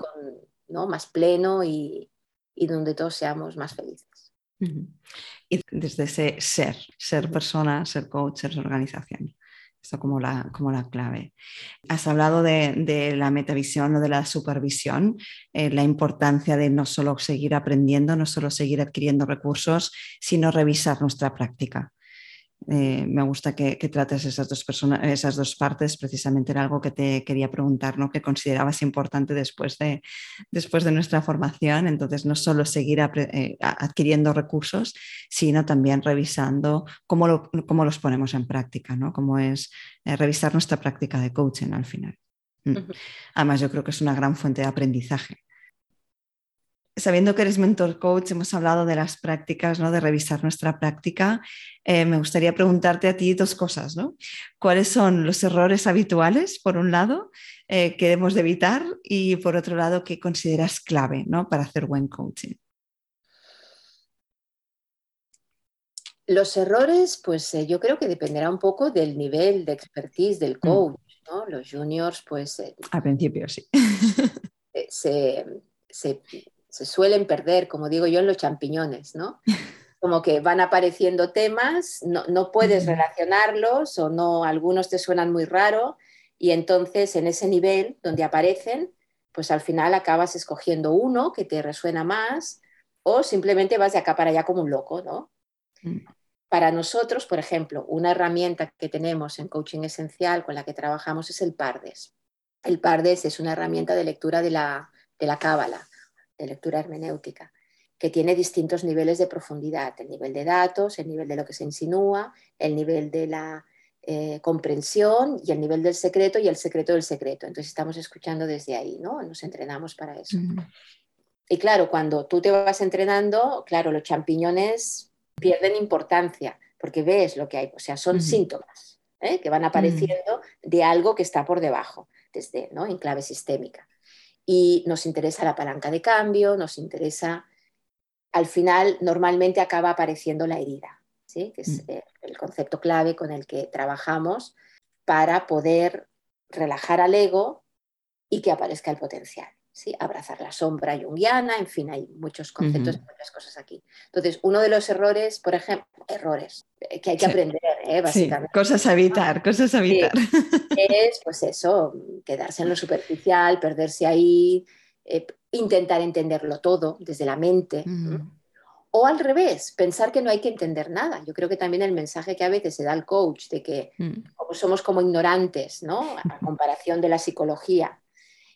¿no? más pleno y, donde todos seamos más felices. Y desde ese ser, ser persona, ser coach, ser organización. Esto como la, como la clave. Has hablado de, la metavisión o de la supervisión, eh, la importancia de no solo seguir aprendiendo, no solo seguir adquiriendo recursos, sino revisar nuestra práctica. Eh, me gusta que, trates esas dos, personas, esas dos partes, precisamente era algo que te quería preguntar, ¿no? que considerabas importante después de, después de nuestra formación, entonces no solo seguir eh, adquiriendo recursos, sino también revisando cómo, cómo los ponemos en práctica, ¿no? cómo es eh, revisar nuestra práctica de coaching al final. Mm. Además, yo creo que es una gran fuente de aprendizaje sabiendo que eres mentor coach, hemos hablado de las prácticas, ¿no? de revisar nuestra práctica. Eh, me gustaría preguntarte a ti dos cosas. ¿no? ¿Cuáles son los errores habituales, por un lado, eh, que debemos de evitar y, por otro lado, qué consideras clave ¿no? para hacer buen coaching? Los errores, pues eh, yo creo que dependerá un poco del nivel de expertise del mm. coach. ¿no? Los juniors, pues... Al principio, sí. se, se se suelen perder, como digo yo, en los champiñones, ¿no? Como que van apareciendo temas, no, puedes relacionarlos o no, algunos te suenan muy raro y entonces en ese nivel donde aparecen, pues al final acabas escogiendo uno que te resuena más o simplemente vas de acá para allá como un loco, ¿no? Mm. Para nosotros, por ejemplo, una herramienta que tenemos en Coaching Esencial con la que trabajamos es el PARDES. El PARDES es una herramienta de lectura de la, de la cábala de lectura hermenéutica, que tiene distintos niveles de profundidad, el nivel de datos, el nivel de lo que se insinúa, el nivel de la eh, comprensión y el nivel del secreto y el secreto del secreto. Entonces estamos escuchando desde ahí, ¿no? Nos entrenamos para eso. Y claro, cuando tú te vas entrenando, claro, los champiñones pierden importancia porque ves lo que hay, o sea, son síntomas ¿eh? que van apareciendo de algo que está por debajo, desde, ¿no? En clave sistémica y nos interesa la palanca de cambio, nos interesa, al final normalmente acaba apareciendo la herida, ¿sí? que es mm. el concepto clave con el que trabajamos para poder relajar al ego y que aparezca el potencial. ¿Sí? Abrazar la sombra junguiana, en fin, hay muchos conceptos y muchas cosas aquí. Entonces, uno de los errores, por ejemplo, errores eh, que hay que aprender, ¿eh? básicamente. cosas a evitar, cosas a evitar. es, pues eso, quedarse en lo superficial, perderse ahí, eh, intentar entenderlo todo desde la mente. O al revés, pensar que no hay que entender nada. Yo creo que también el mensaje que a veces se da al coach de que mm. somos como ignorantes, ¿no? A comparación de la psicología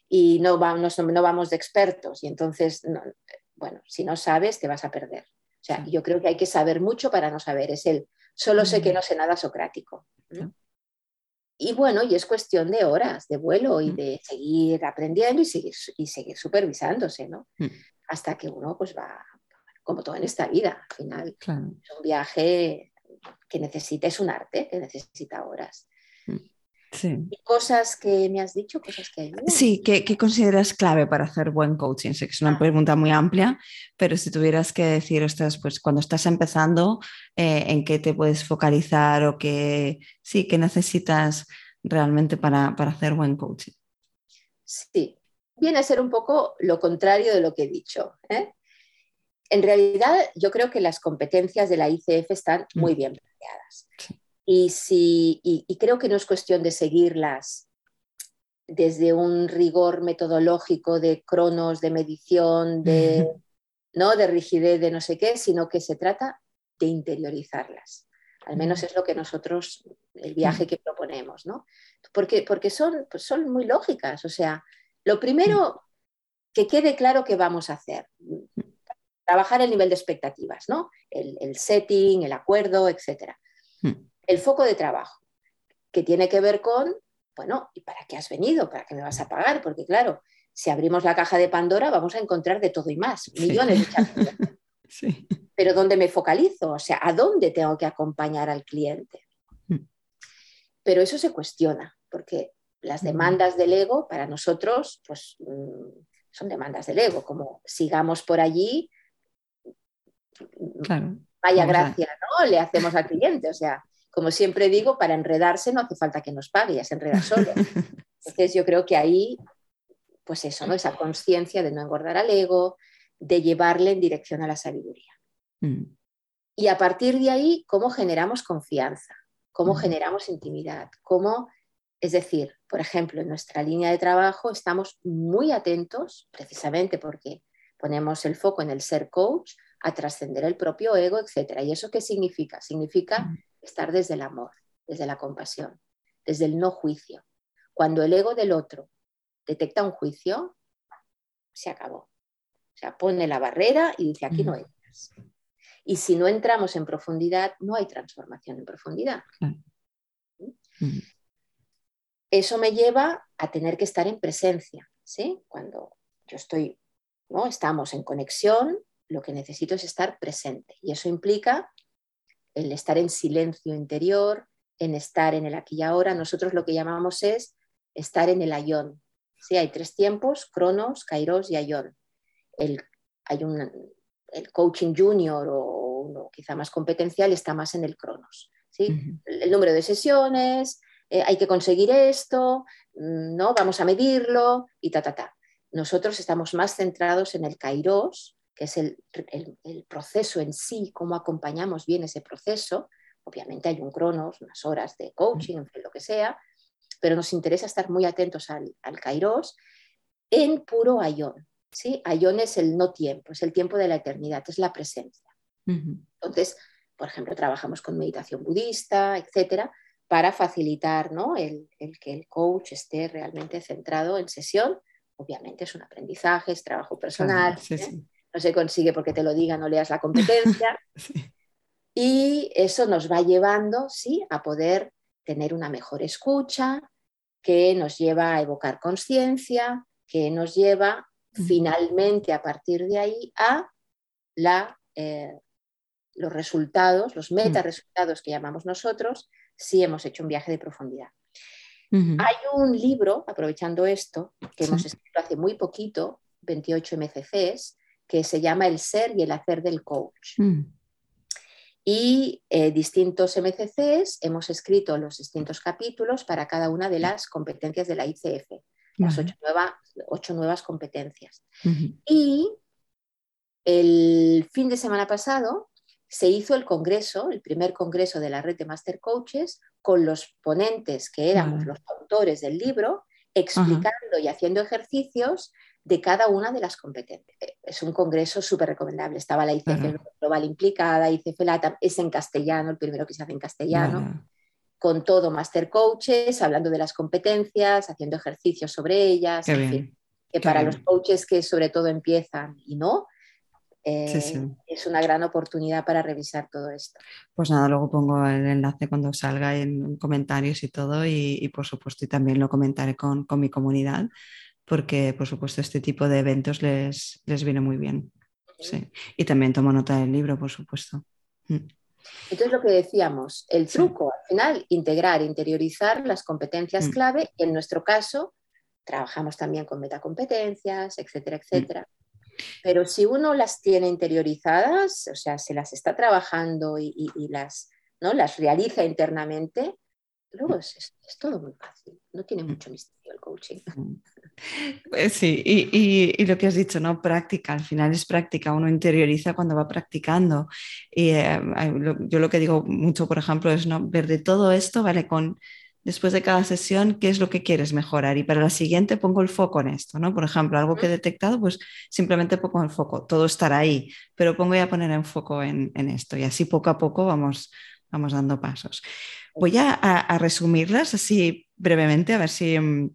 y no vamos, no vamos de expertos y entonces, bueno, si no sabes te vas a perder. O sea, yo creo que hay que saber mucho para no saber, es el solo sé que mm. no sé nada socrático. Y bueno, y es cuestión de horas de vuelo y mm. de seguir aprendiendo y seguir, y seguir supervisándose, ¿no? Mm. Hasta que uno pues va, como todo en esta vida, al final es un viaje que necesita, es un arte que necesita horas. Sí. cosas que me has dicho, cosas que ayudan. Sí, ¿qué, consideras clave para hacer buen coaching? Sé que es una ah. pregunta muy amplia, pero si tuvieras que decir, ostras, pues cuando estás empezando, eh, ¿en qué te puedes focalizar o qué, sí, qué necesitas realmente para, hacer buen coaching? Sí, viene a ser un poco lo contrario de lo que he dicho. ¿eh? En realidad, yo creo que las competencias de la ICF están muy mm. bien planteadas. Y, si, y, creo que no es cuestión de seguirlas desde un rigor metodológico de cronos, de medición, de, ¿no? de rigidez, de no sé qué, sino que se trata de interiorizarlas. Al menos es lo que nosotros, el viaje que proponemos, ¿no? Porque, porque son, pues son muy lógicas. O sea, lo primero, que quede claro qué vamos a hacer. Trabajar el nivel de expectativas, ¿no? El, setting, el acuerdo, etc. El foco de trabajo, que tiene que ver con, bueno, ¿y para qué has venido? ¿Para qué me vas a pagar? Porque claro, si abrimos la caja de Pandora vamos a encontrar de todo y más, millones de charlas. sí. Pero ¿dónde me focalizo? O sea, ¿a dónde tengo que acompañar al cliente? Hmm. Pero eso se cuestiona, porque las hmm. demandas del ego para nosotros, pues mm, son demandas del ego, como sigamos por allí, vaya gracia, ¿no? Le hacemos al cliente, o sea, como siempre digo, para enredarse no hace falta que nos pague, ya se enreda solo. Entonces yo creo que ahí, pues eso, ¿no? Esa conciencia de no engordar al ego, de llevarle en dirección a la sabiduría. Mm. Y a partir de ahí, ¿cómo generamos confianza? ¿Cómo mm. generamos intimidad? ¿Cómo es decir, por ejemplo, en nuestra línea de trabajo estamos muy atentos, precisamente porque ponemos el foco en el ser coach, a trascender el propio ego, etc. ¿Y eso qué significa? Significa mm. Estar desde el amor, desde la compasión, desde el no juicio. Cuando el ego del otro detecta un juicio, se acabó. O sea, pone la barrera y dice, aquí no mm. entras. Y si no entramos en profundidad, no hay transformación en profundidad. ¿Mm? Eso me lleva a tener que estar en presencia, ¿sí? Cuando yo estoy, ¿no? Estamos en conexión, lo que necesito es estar presente. Y eso implica el estar en silencio interior, en estar en el aquí y ahora. Nosotros lo que llamamos es estar en el ayón. ¿sí? Hay tres tiempos, cronos, kairos y ayón. El, hay un, el coaching junior o uno quizá más competencial está más en el cronos. ¿sí? el, número de sesiones, eh, hay que conseguir esto, mm, ¿no? Vamos a medirlo y ta, ta, ta. Nosotros estamos más centrados en el kairos, que es el, proceso en sí, cómo acompañamos bien ese proceso. Obviamente hay un cronos, unas horas de coaching, en fin, lo que sea, pero nos interesa estar muy atentos al, al kairos en puro ayón. ¿sí? Ayón es el no tiempo, es el tiempo de la eternidad, es la presencia. Entonces, por ejemplo, trabajamos con meditación budista, etcétera, para facilitar el, que el coach esté realmente centrado en sesión. Obviamente es un aprendizaje, es trabajo personal, ¿eh? No se consigue porque te lo diga, no leas la competencia. Y eso nos va llevando ¿sí? a poder tener una mejor escucha, que nos lleva a evocar conciencia, que nos lleva finalmente a partir de ahí a la, eh, los resultados, los meta resultados que llamamos nosotros, si hemos hecho un viaje de profundidad. Hay un libro, aprovechando esto, que hemos escrito hace muy poquito, 28 MCCs, que se llama El ser y el hacer del coach. Mm. Y eh, distintos MCCs hemos escrito los distintos capítulos para cada una de las competencias de la ICF, las ocho, nuevas competencias. Y el fin de semana pasado se hizo el congreso, el primer congreso de la red de Master Coaches, con los ponentes que éramos los autores del libro, explicando y haciendo ejercicios de cada una de las competencias. Es un congreso súper recomendable. Estaba la ICF Global implicada, ICF LATAM, es en castellano, el primero que se hace en castellano, con todo Master Coaches, hablando de las competencias, haciendo ejercicios sobre ellas, que para los coaches que sobre todo empiezan y no, eh, es una gran oportunidad para revisar todo esto. Pues nada, luego pongo el enlace cuando salga en comentarios y todo y, por supuesto y también lo comentaré con, mi comunidad porque por supuesto este tipo de eventos les, les viene muy bien. Y también tomo nota del libro, por supuesto. Mm. Entonces lo que decíamos, el truco al final, integrar, interiorizar las competencias mm. clave. En nuestro caso, trabajamos también con metacompetencias, etcétera, etcétera. Pero si uno las tiene interiorizadas, o sea, se las está trabajando y, las, ¿no? las realiza internamente, luego es, todo muy fácil, no tiene mucho misterio el coaching. Pues sí, y, lo que has dicho, ¿no? Práctica, al final es práctica, uno interioriza cuando va practicando. Y eh, yo lo que digo mucho, por ejemplo, es ¿no? ver de todo esto, ¿vale? Con después de cada sesión qué es lo que quieres mejorar y para la siguiente pongo el foco en esto, ¿no? Por ejemplo, algo que he detectado, pues simplemente pongo el foco, todo estará ahí, pero pongo ya a poner en foco en, esto y así poco a poco vamos, vamos dando pasos. Voy a, resumirlas así brevemente, a ver si, mm,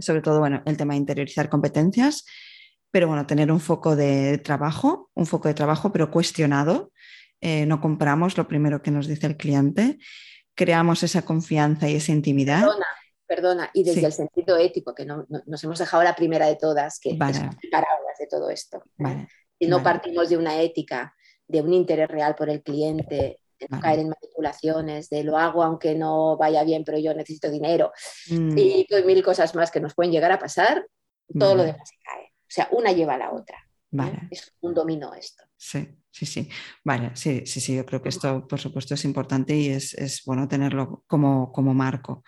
sobre todo, bueno, el tema de interiorizar competencias, pero bueno, tener un foco de trabajo, un foco de trabajo, pero cuestionado. Eh, no compramos lo primero que nos dice el cliente, creamos esa confianza y esa intimidad. Perdona, perdona. y desde el sentido ético, que no, nos hemos dejado la primera de todas, que vale. es de todo esto. Si no partimos de una ética, de un interés real por el cliente, de no caer en manipulaciones, de lo hago aunque no vaya bien, pero yo necesito dinero, mm. y pues mil cosas más que nos pueden llegar a pasar, todo lo demás se cae. O sea, una lleva a la otra. Es un dominó esto. Sí, sí, sí. Vale, sí, sí, sí. Yo creo que esto, por supuesto, es importante y es, es bueno tenerlo como, como marco.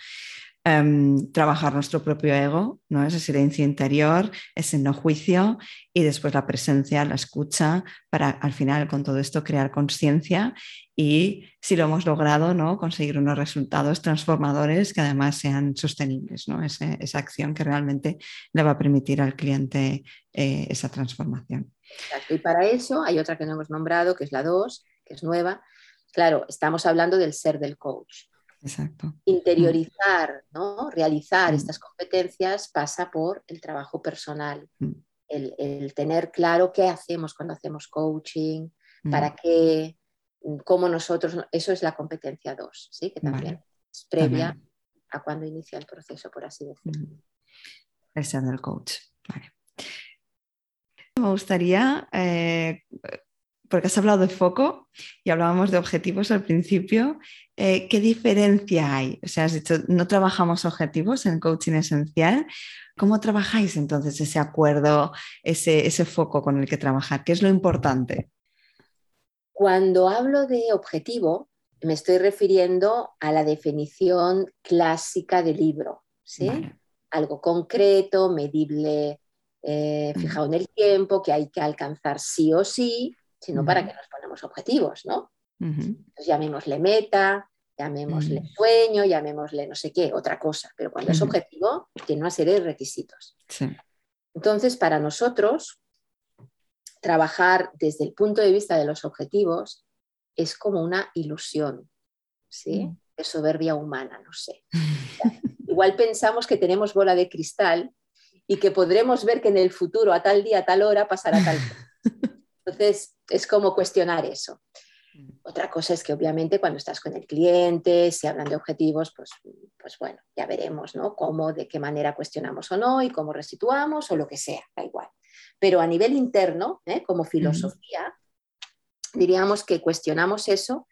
Em, trabajar nuestro propio ego, ¿no? esa silencio interior, ese no juicio y después la presencia, la escucha, para al final con todo esto crear conciencia y si lo hemos logrado, ¿no? conseguir unos resultados transformadores que además sean sostenibles, ¿no? esa acción que realmente le va a permitir al cliente eh, esa transformación. Y para eso hay otra que no hemos nombrado, que es la 2, que es nueva. Claro, estamos hablando del ser del coach. Exacto. Interiorizar, ¿no? realizar mm. estas competencias pasa por el trabajo personal, mm. el, tener claro qué hacemos cuando hacemos coaching, para mm. qué, cómo nosotros, eso es la competencia 2, ¿sí? que también es previa a cuando inicia el proceso, por así decirlo. El ser del coach. Me gustaría eh, porque has hablado de foco y hablábamos de objetivos al principio. Eh, ¿Qué diferencia hay? O sea, has dicho, no trabajamos objetivos en coaching esencial. ¿Cómo trabajáis entonces ese acuerdo, ese, ese foco con el que trabajar? ¿Qué es lo importante? Cuando hablo de objetivo, me estoy refiriendo a la definición clásica del libro, ¿sí? Algo concreto, medible, eh, fijado en el tiempo, que hay que alcanzar sí o sí, sino para que nos ponemos objetivos, ¿no? llamémosle meta, llamémosle sueño, llamémosle no sé qué, otra cosa, pero cuando es objetivo tiene una serie de requisitos. Entonces, para nosotros, trabajar desde el punto de vista de los objetivos es como una ilusión, ¿sí? De soberbia humana, no sé. igual pensamos que tenemos bola de cristal y que podremos ver que en el futuro, a tal día, a tal hora, pasará tal cosa. Entonces, es como cuestionar eso. Mm. Otra cosa es que obviamente cuando estás con el cliente, si hablan de objetivos, pues, pues bueno, ya veremos, ¿no? Cómo, de qué manera cuestionamos o no y cómo resituamos o lo que sea, da igual. Pero a nivel interno, ¿eh? como filosofía, diríamos que cuestionamos eso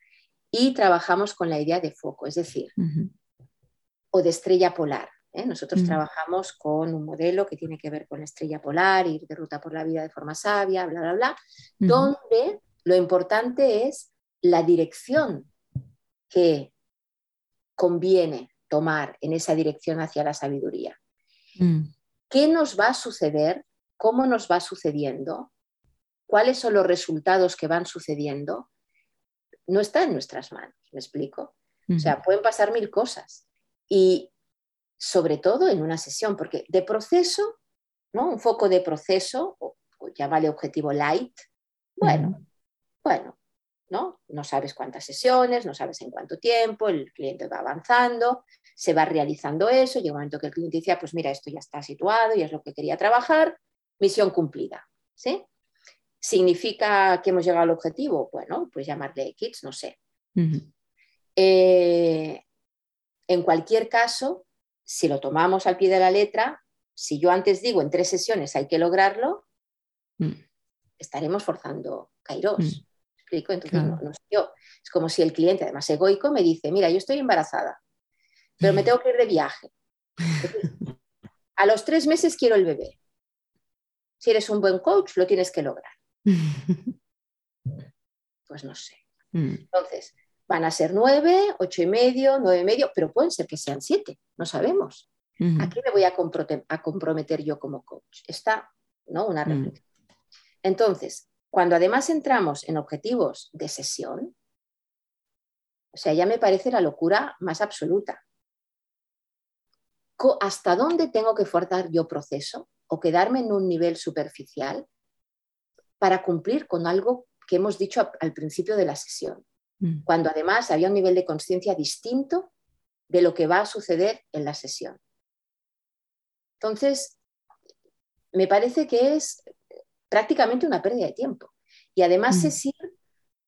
y trabajamos con la idea de foco, es decir, o de estrella polar. ¿Eh? Nosotros trabajamos con un modelo que tiene que ver con la estrella polar, ir de ruta por la vida de forma sabia, bla, bla, bla, donde lo importante es la dirección que conviene tomar en esa dirección hacia la sabiduría. Mm. ¿Qué nos va a suceder? ¿Cómo nos va sucediendo? ¿Cuáles son los resultados que van sucediendo? No está en nuestras manos, ¿me explico? O sea, pueden pasar mil cosas. Y sobre todo en una sesión, porque de proceso, ¿no? un foco de proceso, o, llámale objetivo light, bueno, bueno, ¿no? No sabes cuántas sesiones, no sabes en cuánto tiempo, el cliente va avanzando, se va realizando eso, llega un momento que el cliente dice, ah, pues mira, esto ya está situado y es lo que quería trabajar, misión cumplida, ¿sí? ¿Significa que hemos llegado al objetivo? Bueno, pues llamarle X, no sé. Eh, en cualquier caso, si lo tomamos al pie de la letra, si yo antes digo en tres sesiones hay que lograrlo, mm. estaremos forzando Kairos. Mm. ¿Explico? Entonces, no, yo. Es como si el cliente, además egoico, me dice, mira, yo estoy embarazada, pero me tengo que ir de viaje. a los tres meses quiero el bebé. Si eres un buen coach, lo tienes que lograr. Pues no sé. Mm. Entonces, Van a ser nueve, ocho y medio, nueve y medio, pero pueden ser que sean siete, no sabemos. ¿A qué me voy a, comprometer yo como coach? Está, ¿no? Una mm. reflexión. Entonces, cuando además entramos en objetivos de sesión, o sea, ya me parece la locura más absoluta. ¿Hasta dónde tengo que forzar yo proceso o quedarme en un nivel superficial para cumplir con algo que hemos dicho al principio de la sesión? Mm. cuando además había un nivel de conciencia distinto de lo que va a suceder en la sesión. Entonces, me parece que es prácticamente una pérdida de tiempo. Y además es ir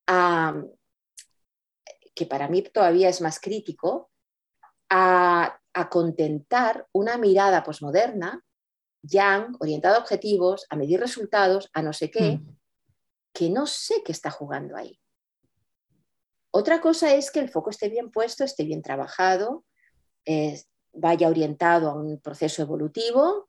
a, que para mí todavía es más crítico, a, contentar una mirada posmoderna, yang, orientada a objetivos, a medir resultados, a no sé qué, mm. que no sé qué está jugando ahí. Otra cosa es que el foco esté bien puesto, esté bien trabajado, vaya orientado a un proceso evolutivo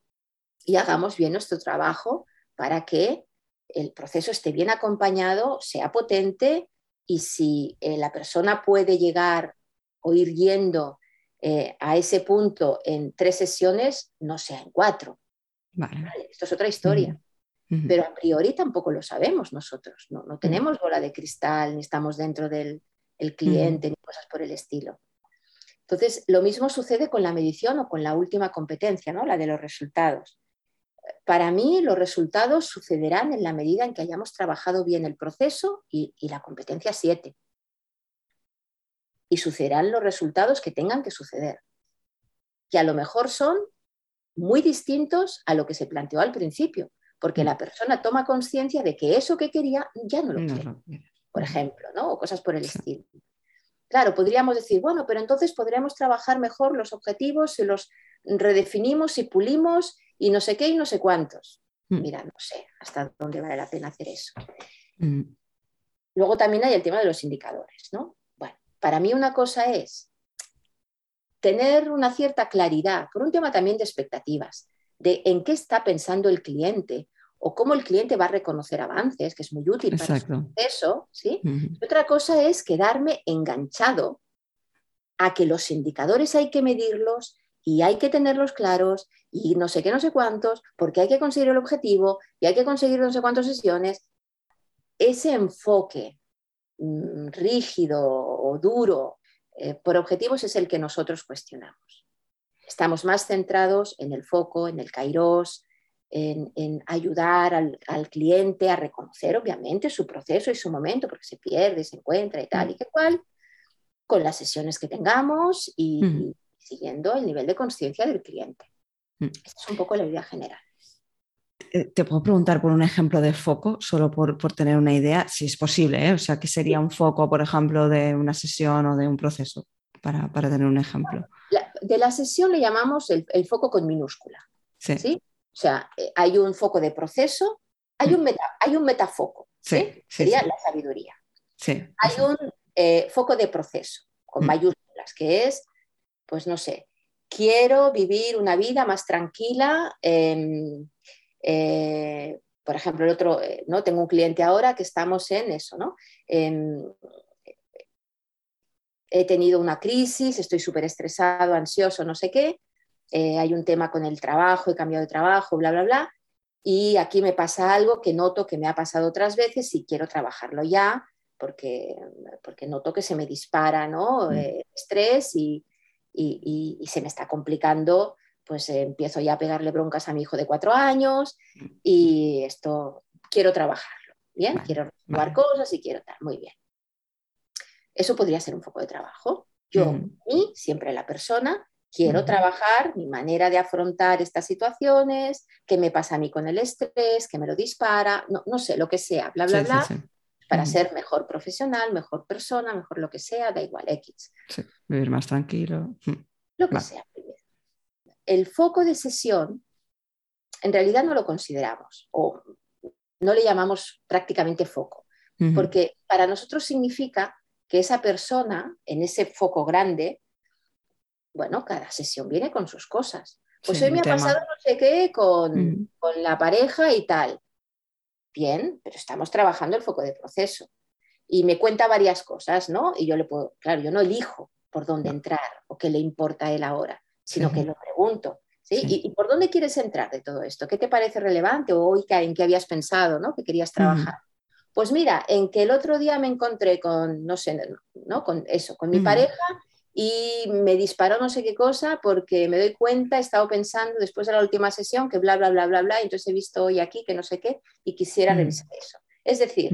y hagamos bien nuestro trabajo para que el proceso esté bien acompañado, sea potente y si eh, la persona puede llegar o ir yendo eh, a ese punto en tres sesiones, no sea en cuatro. esto es otra historia. Pero a priori tampoco lo sabemos nosotros. No, no tenemos bola de cristal, ni estamos dentro del cliente, ni cosas por el estilo. Entonces, lo mismo sucede con la medición o con la última competencia, ¿no? la de los resultados. Para mí, los resultados sucederán en la medida en que hayamos trabajado bien el proceso y, la competencia 7. Y sucederán los resultados que tengan que suceder, que a lo mejor son muy distintos a lo que se planteó al principio, porque mm. la persona toma conciencia de que eso que quería ya no lo quiere, por ejemplo, ¿no? o cosas por el estilo. Claro, podríamos decir, bueno, pero entonces podríamos trabajar mejor los objetivos si los redefinimos y pulimos y no sé qué y no sé cuántos. Mm. Mira, no sé hasta dónde vale la pena hacer eso. Mm. Luego también hay el tema de los indicadores, ¿no? Bueno, para mí una cosa es tener una cierta claridad, por un tema también de expectativas, de en qué está pensando el cliente o cómo el cliente va a reconocer avances, que es muy útil para su proceso, ¿sí? Otra cosa es quedarme enganchado a que los indicadores hay que medirlos y hay que tenerlos claros y no sé qué, no sé cuántos, porque hay que conseguir el objetivo y hay que conseguir no sé cuántas sesiones. Ese enfoque mm, rígido o duro eh, por objetivos es el que nosotros cuestionamos. Estamos más centrados en el foco, en el kairos, en, ayudar al, cliente a reconocer, obviamente, su proceso y su momento, porque se pierde, se encuentra y tal y que cual, con las sesiones que tengamos y, siguiendo el nivel de conciencia del cliente. Esa es un poco la idea general. Eh, te puedo preguntar por un ejemplo de foco, solo por, tener una idea, si es posible, ¿eh? o sea, ¿qué sería un foco, por ejemplo, de una sesión o de un proceso, para, tener un ejemplo? de la sesión le llamamos el, foco con minúscula. ¿sí? O sea, eh, hay un foco de proceso, hay mm. un, hay un metafoco, ¿sí? sería la sabiduría. Hay un eh, foco de proceso, con mm. mayúsculas, que es, pues no sé, quiero vivir una vida más tranquila. Em, eh, por ejemplo, el otro, ¿no? Tengo un cliente ahora que estamos en eso, ¿no? Em, he tenido una crisis, estoy súper estresado, ansioso, no sé qué, eh, hay un tema con el trabajo, he cambiado de trabajo, bla, bla, bla, y aquí me pasa algo que noto que me ha pasado otras veces y quiero trabajarlo ya porque, porque noto que se me dispara ¿no? Mm. Eh, estrés y, se me está complicando, pues empiezo ya a pegarle broncas a mi hijo de cuatro años mm. y esto quiero trabajarlo, ¿bien? quiero jugar cosas y quiero estar muy bien. Eso podría ser un foco de trabajo. Yo, y siempre la persona, Quiero trabajar mi manera de afrontar estas situaciones, qué me pasa a mí con el estrés, que me lo dispara, no, sé, lo que sea, bla, bla, bla, para ser mejor profesional, mejor persona, mejor lo que sea, da igual, X. vivir más tranquilo. Lo que sea. El foco de sesión, en realidad no lo consideramos o no le llamamos prácticamente foco, porque para nosotros significa que esa persona en ese foco grande bueno, cada sesión viene con sus cosas. Pues hoy me ha pasado no sé qué con, la pareja y tal. Bien, pero estamos trabajando el foco de proceso. Y me cuenta varias cosas, ¿no? Y yo le puedo, claro, yo no elijo por dónde entrar o qué le importa a él ahora, sino que lo pregunto. ¿sí? ¿Y, por dónde quieres entrar de todo esto? ¿Qué te parece relevante o hoy en qué habías pensado, ¿no? Que querías trabajar. Pues mira, en que el otro día me encontré con, no sé, ¿no? Con eso, con mi pareja y me disparó no sé qué cosa porque me doy cuenta, he estado pensando después de la última sesión que bla, bla, bla, bla, bla, y entonces he visto hoy aquí que no sé qué y quisiera mm. revisar eso. Es decir,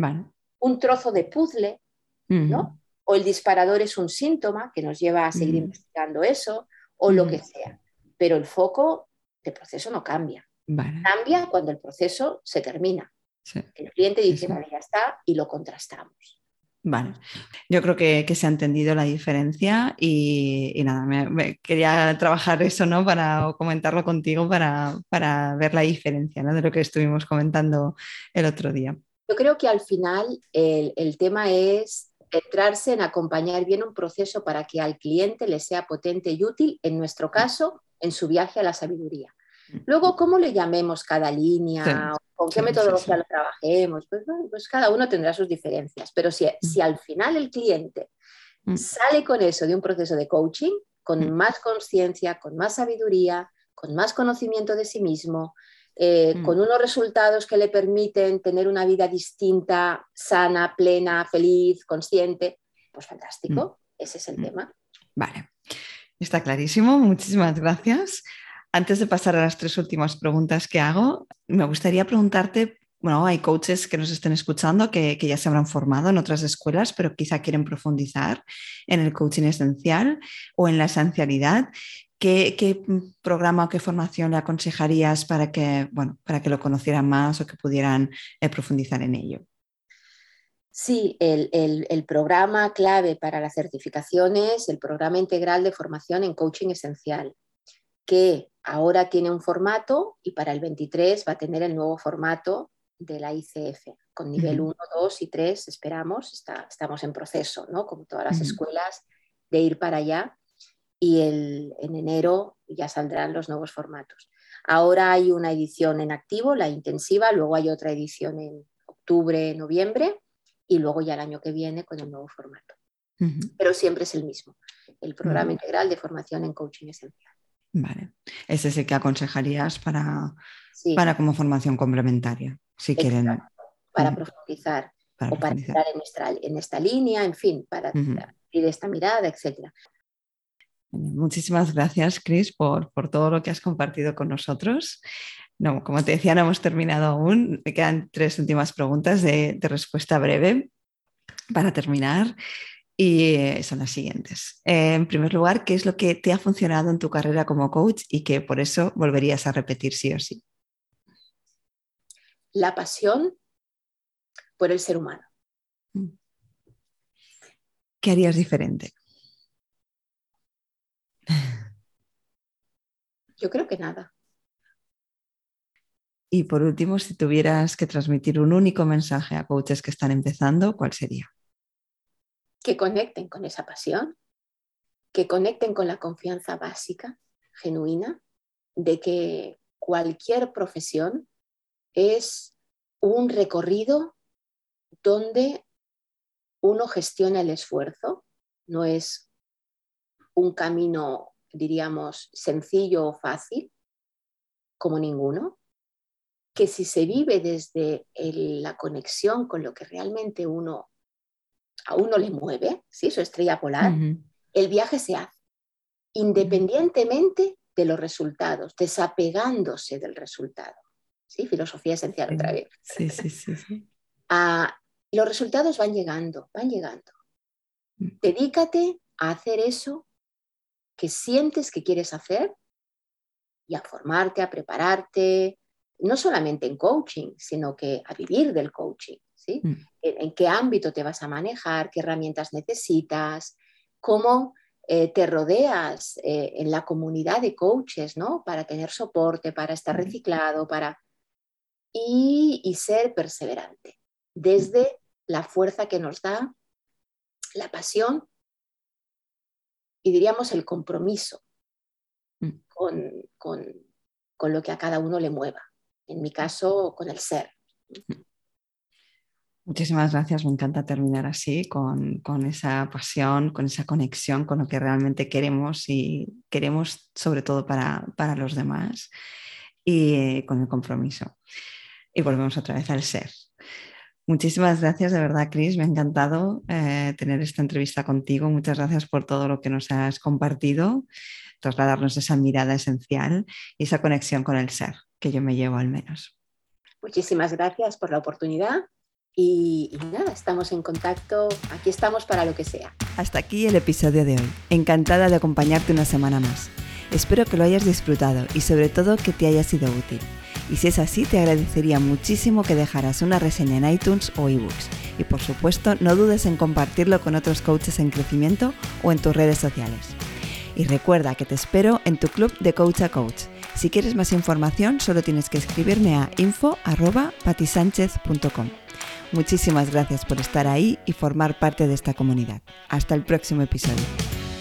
un trozo de puzzle, ¿no? O el disparador es un síntoma que nos lleva a seguir investigando eso, o lo que sea. Pero el foco del proceso no cambia. Cambia cuando el proceso se termina. El cliente dice, vale, ya está, y lo contrastamos. Vale, yo creo que, se ha entendido la diferencia y, nada, me, quería trabajar eso, ¿no? Para comentarlo contigo para, para ver la diferencia, ¿no? De lo que estuvimos comentando el otro día. Yo creo que al final el, el tema es centrarse en acompañar bien un proceso para que al cliente le sea potente y útil, en nuestro caso, en su viaje a la sabiduría. Mm. Luego, ¿cómo le llamemos cada línea? ¿Con qué metodología lo trabajemos? Pues, pues, cada uno tendrá sus diferencias. Pero si, mm. si al final el cliente mm. sale con eso de un proceso de coaching, con más conciencia, con más sabiduría, con más conocimiento de sí mismo, eh, con unos resultados que le permiten tener una vida distinta, sana, plena, feliz, consciente, pues fantástico, ese es el tema. Vale, está clarísimo, muchísimas gracias. Antes de pasar a las tres últimas preguntas que hago, me gustaría preguntarte, bueno, hay coaches que nos estén escuchando que, ya se habrán formado en otras escuelas, pero quizá quieren profundizar en el coaching esencial o en la esencialidad. ¿Qué, programa o qué formación le aconsejarías para que, bueno, para que lo conocieran más o que pudieran eh, profundizar en ello? Sí, el, el, programa clave para la certificación es el programa integral de formación en coaching esencial, que ahora tiene un formato y para el 23 va a tener el nuevo formato de la ICF, con nivel 1, 2 y 3 esperamos, está, estamos en proceso, ¿no? como todas las escuelas, de ir para allá y el, en enero ya saldrán los nuevos formatos. Ahora hay una edición en activo, la intensiva, luego hay otra edición en octubre, noviembre y luego ya el año que viene con el nuevo formato. Pero siempre es el mismo, el programa integral de formación en coaching esencial. Vale. Ese es el que aconsejarías para, para como formación complementaria, si quieren. Para profundizar o para entrar en, esta línea, en fin, para abrir esta mirada, etc. Muchísimas gracias, Chris, por, por, todo lo que has compartido con nosotros. No, como te decía, no hemos terminado aún. Me quedan tres últimas preguntas de, de respuesta breve para terminar y eh, son las siguientes. Eh, en primer lugar, ¿qué es lo que te ha funcionado en tu carrera como coach y que por eso volverías a repetir sí o sí? La pasión por el ser humano. Mm. ¿Qué harías diferente? Yo creo que nada. Y por último, si tuvieras que transmitir un único mensaje a coaches que están empezando, ¿cuál sería? Que conecten con esa pasión, que conecten con la confianza básica, genuina, de que cualquier profesión es un recorrido donde uno gestiona el esfuerzo, no es un camino, diríamos, sencillo o fácil, como ninguno, que si se vive desde la conexión con lo que realmente uno a uno le mueve, ¿sí? su estrella polar, el viaje se hace independientemente de los resultados, desapegándose del resultado. ¿sí? Filosofía esencial otra vez. Sí, sí, sí. Ah, los resultados van llegando, van llegando. Mm. Dedícate a hacer eso que sientes que quieres hacer y a formarte, a prepararte, no solamente en coaching, sino que a vivir del coaching. Mm. En, qué ámbito te vas a manejar, qué herramientas necesitas, cómo eh, te rodeas eh, en la comunidad de coaches, ¿no? Para tener soporte, para estar reciclado, para... Y, ser perseverante desde la fuerza que nos da la pasión y diríamos el compromiso mm. con, con, lo que a cada uno le mueva. En mi caso, con el ser. Muchísimas gracias, me encanta terminar así, con, esa pasión, con esa conexión con lo que realmente queremos y queremos sobre todo para, los demás y eh, con el compromiso. Y volvemos otra vez al ser. Muchísimas gracias, de verdad, Cris. Me ha encantado eh, tener esta entrevista contigo. Muchas gracias por todo lo que nos has compartido, trasladarnos esa mirada esencial y esa conexión con el ser, que yo me llevo al menos. Muchísimas gracias por la oportunidad y, nada, estamos en contacto, aquí estamos para lo que sea. Hasta aquí el episodio de hoy. Encantada de acompañarte una semana más. Espero que lo hayas disfrutado y sobre todo que te haya sido útil. Y si es así, te agradecería muchísimo que dejaras una reseña en iTunes o ebooks. Y por supuesto, no dudes en compartirlo con otros coaches en crecimiento o en tus redes sociales. Y recuerda que te espero en tu club de Coach a Coach. Si quieres más información, solo tienes que escribirme a info.patisánchez.com. Muchísimas gracias por estar ahí y formar parte de esta comunidad. Hasta el próximo episodio.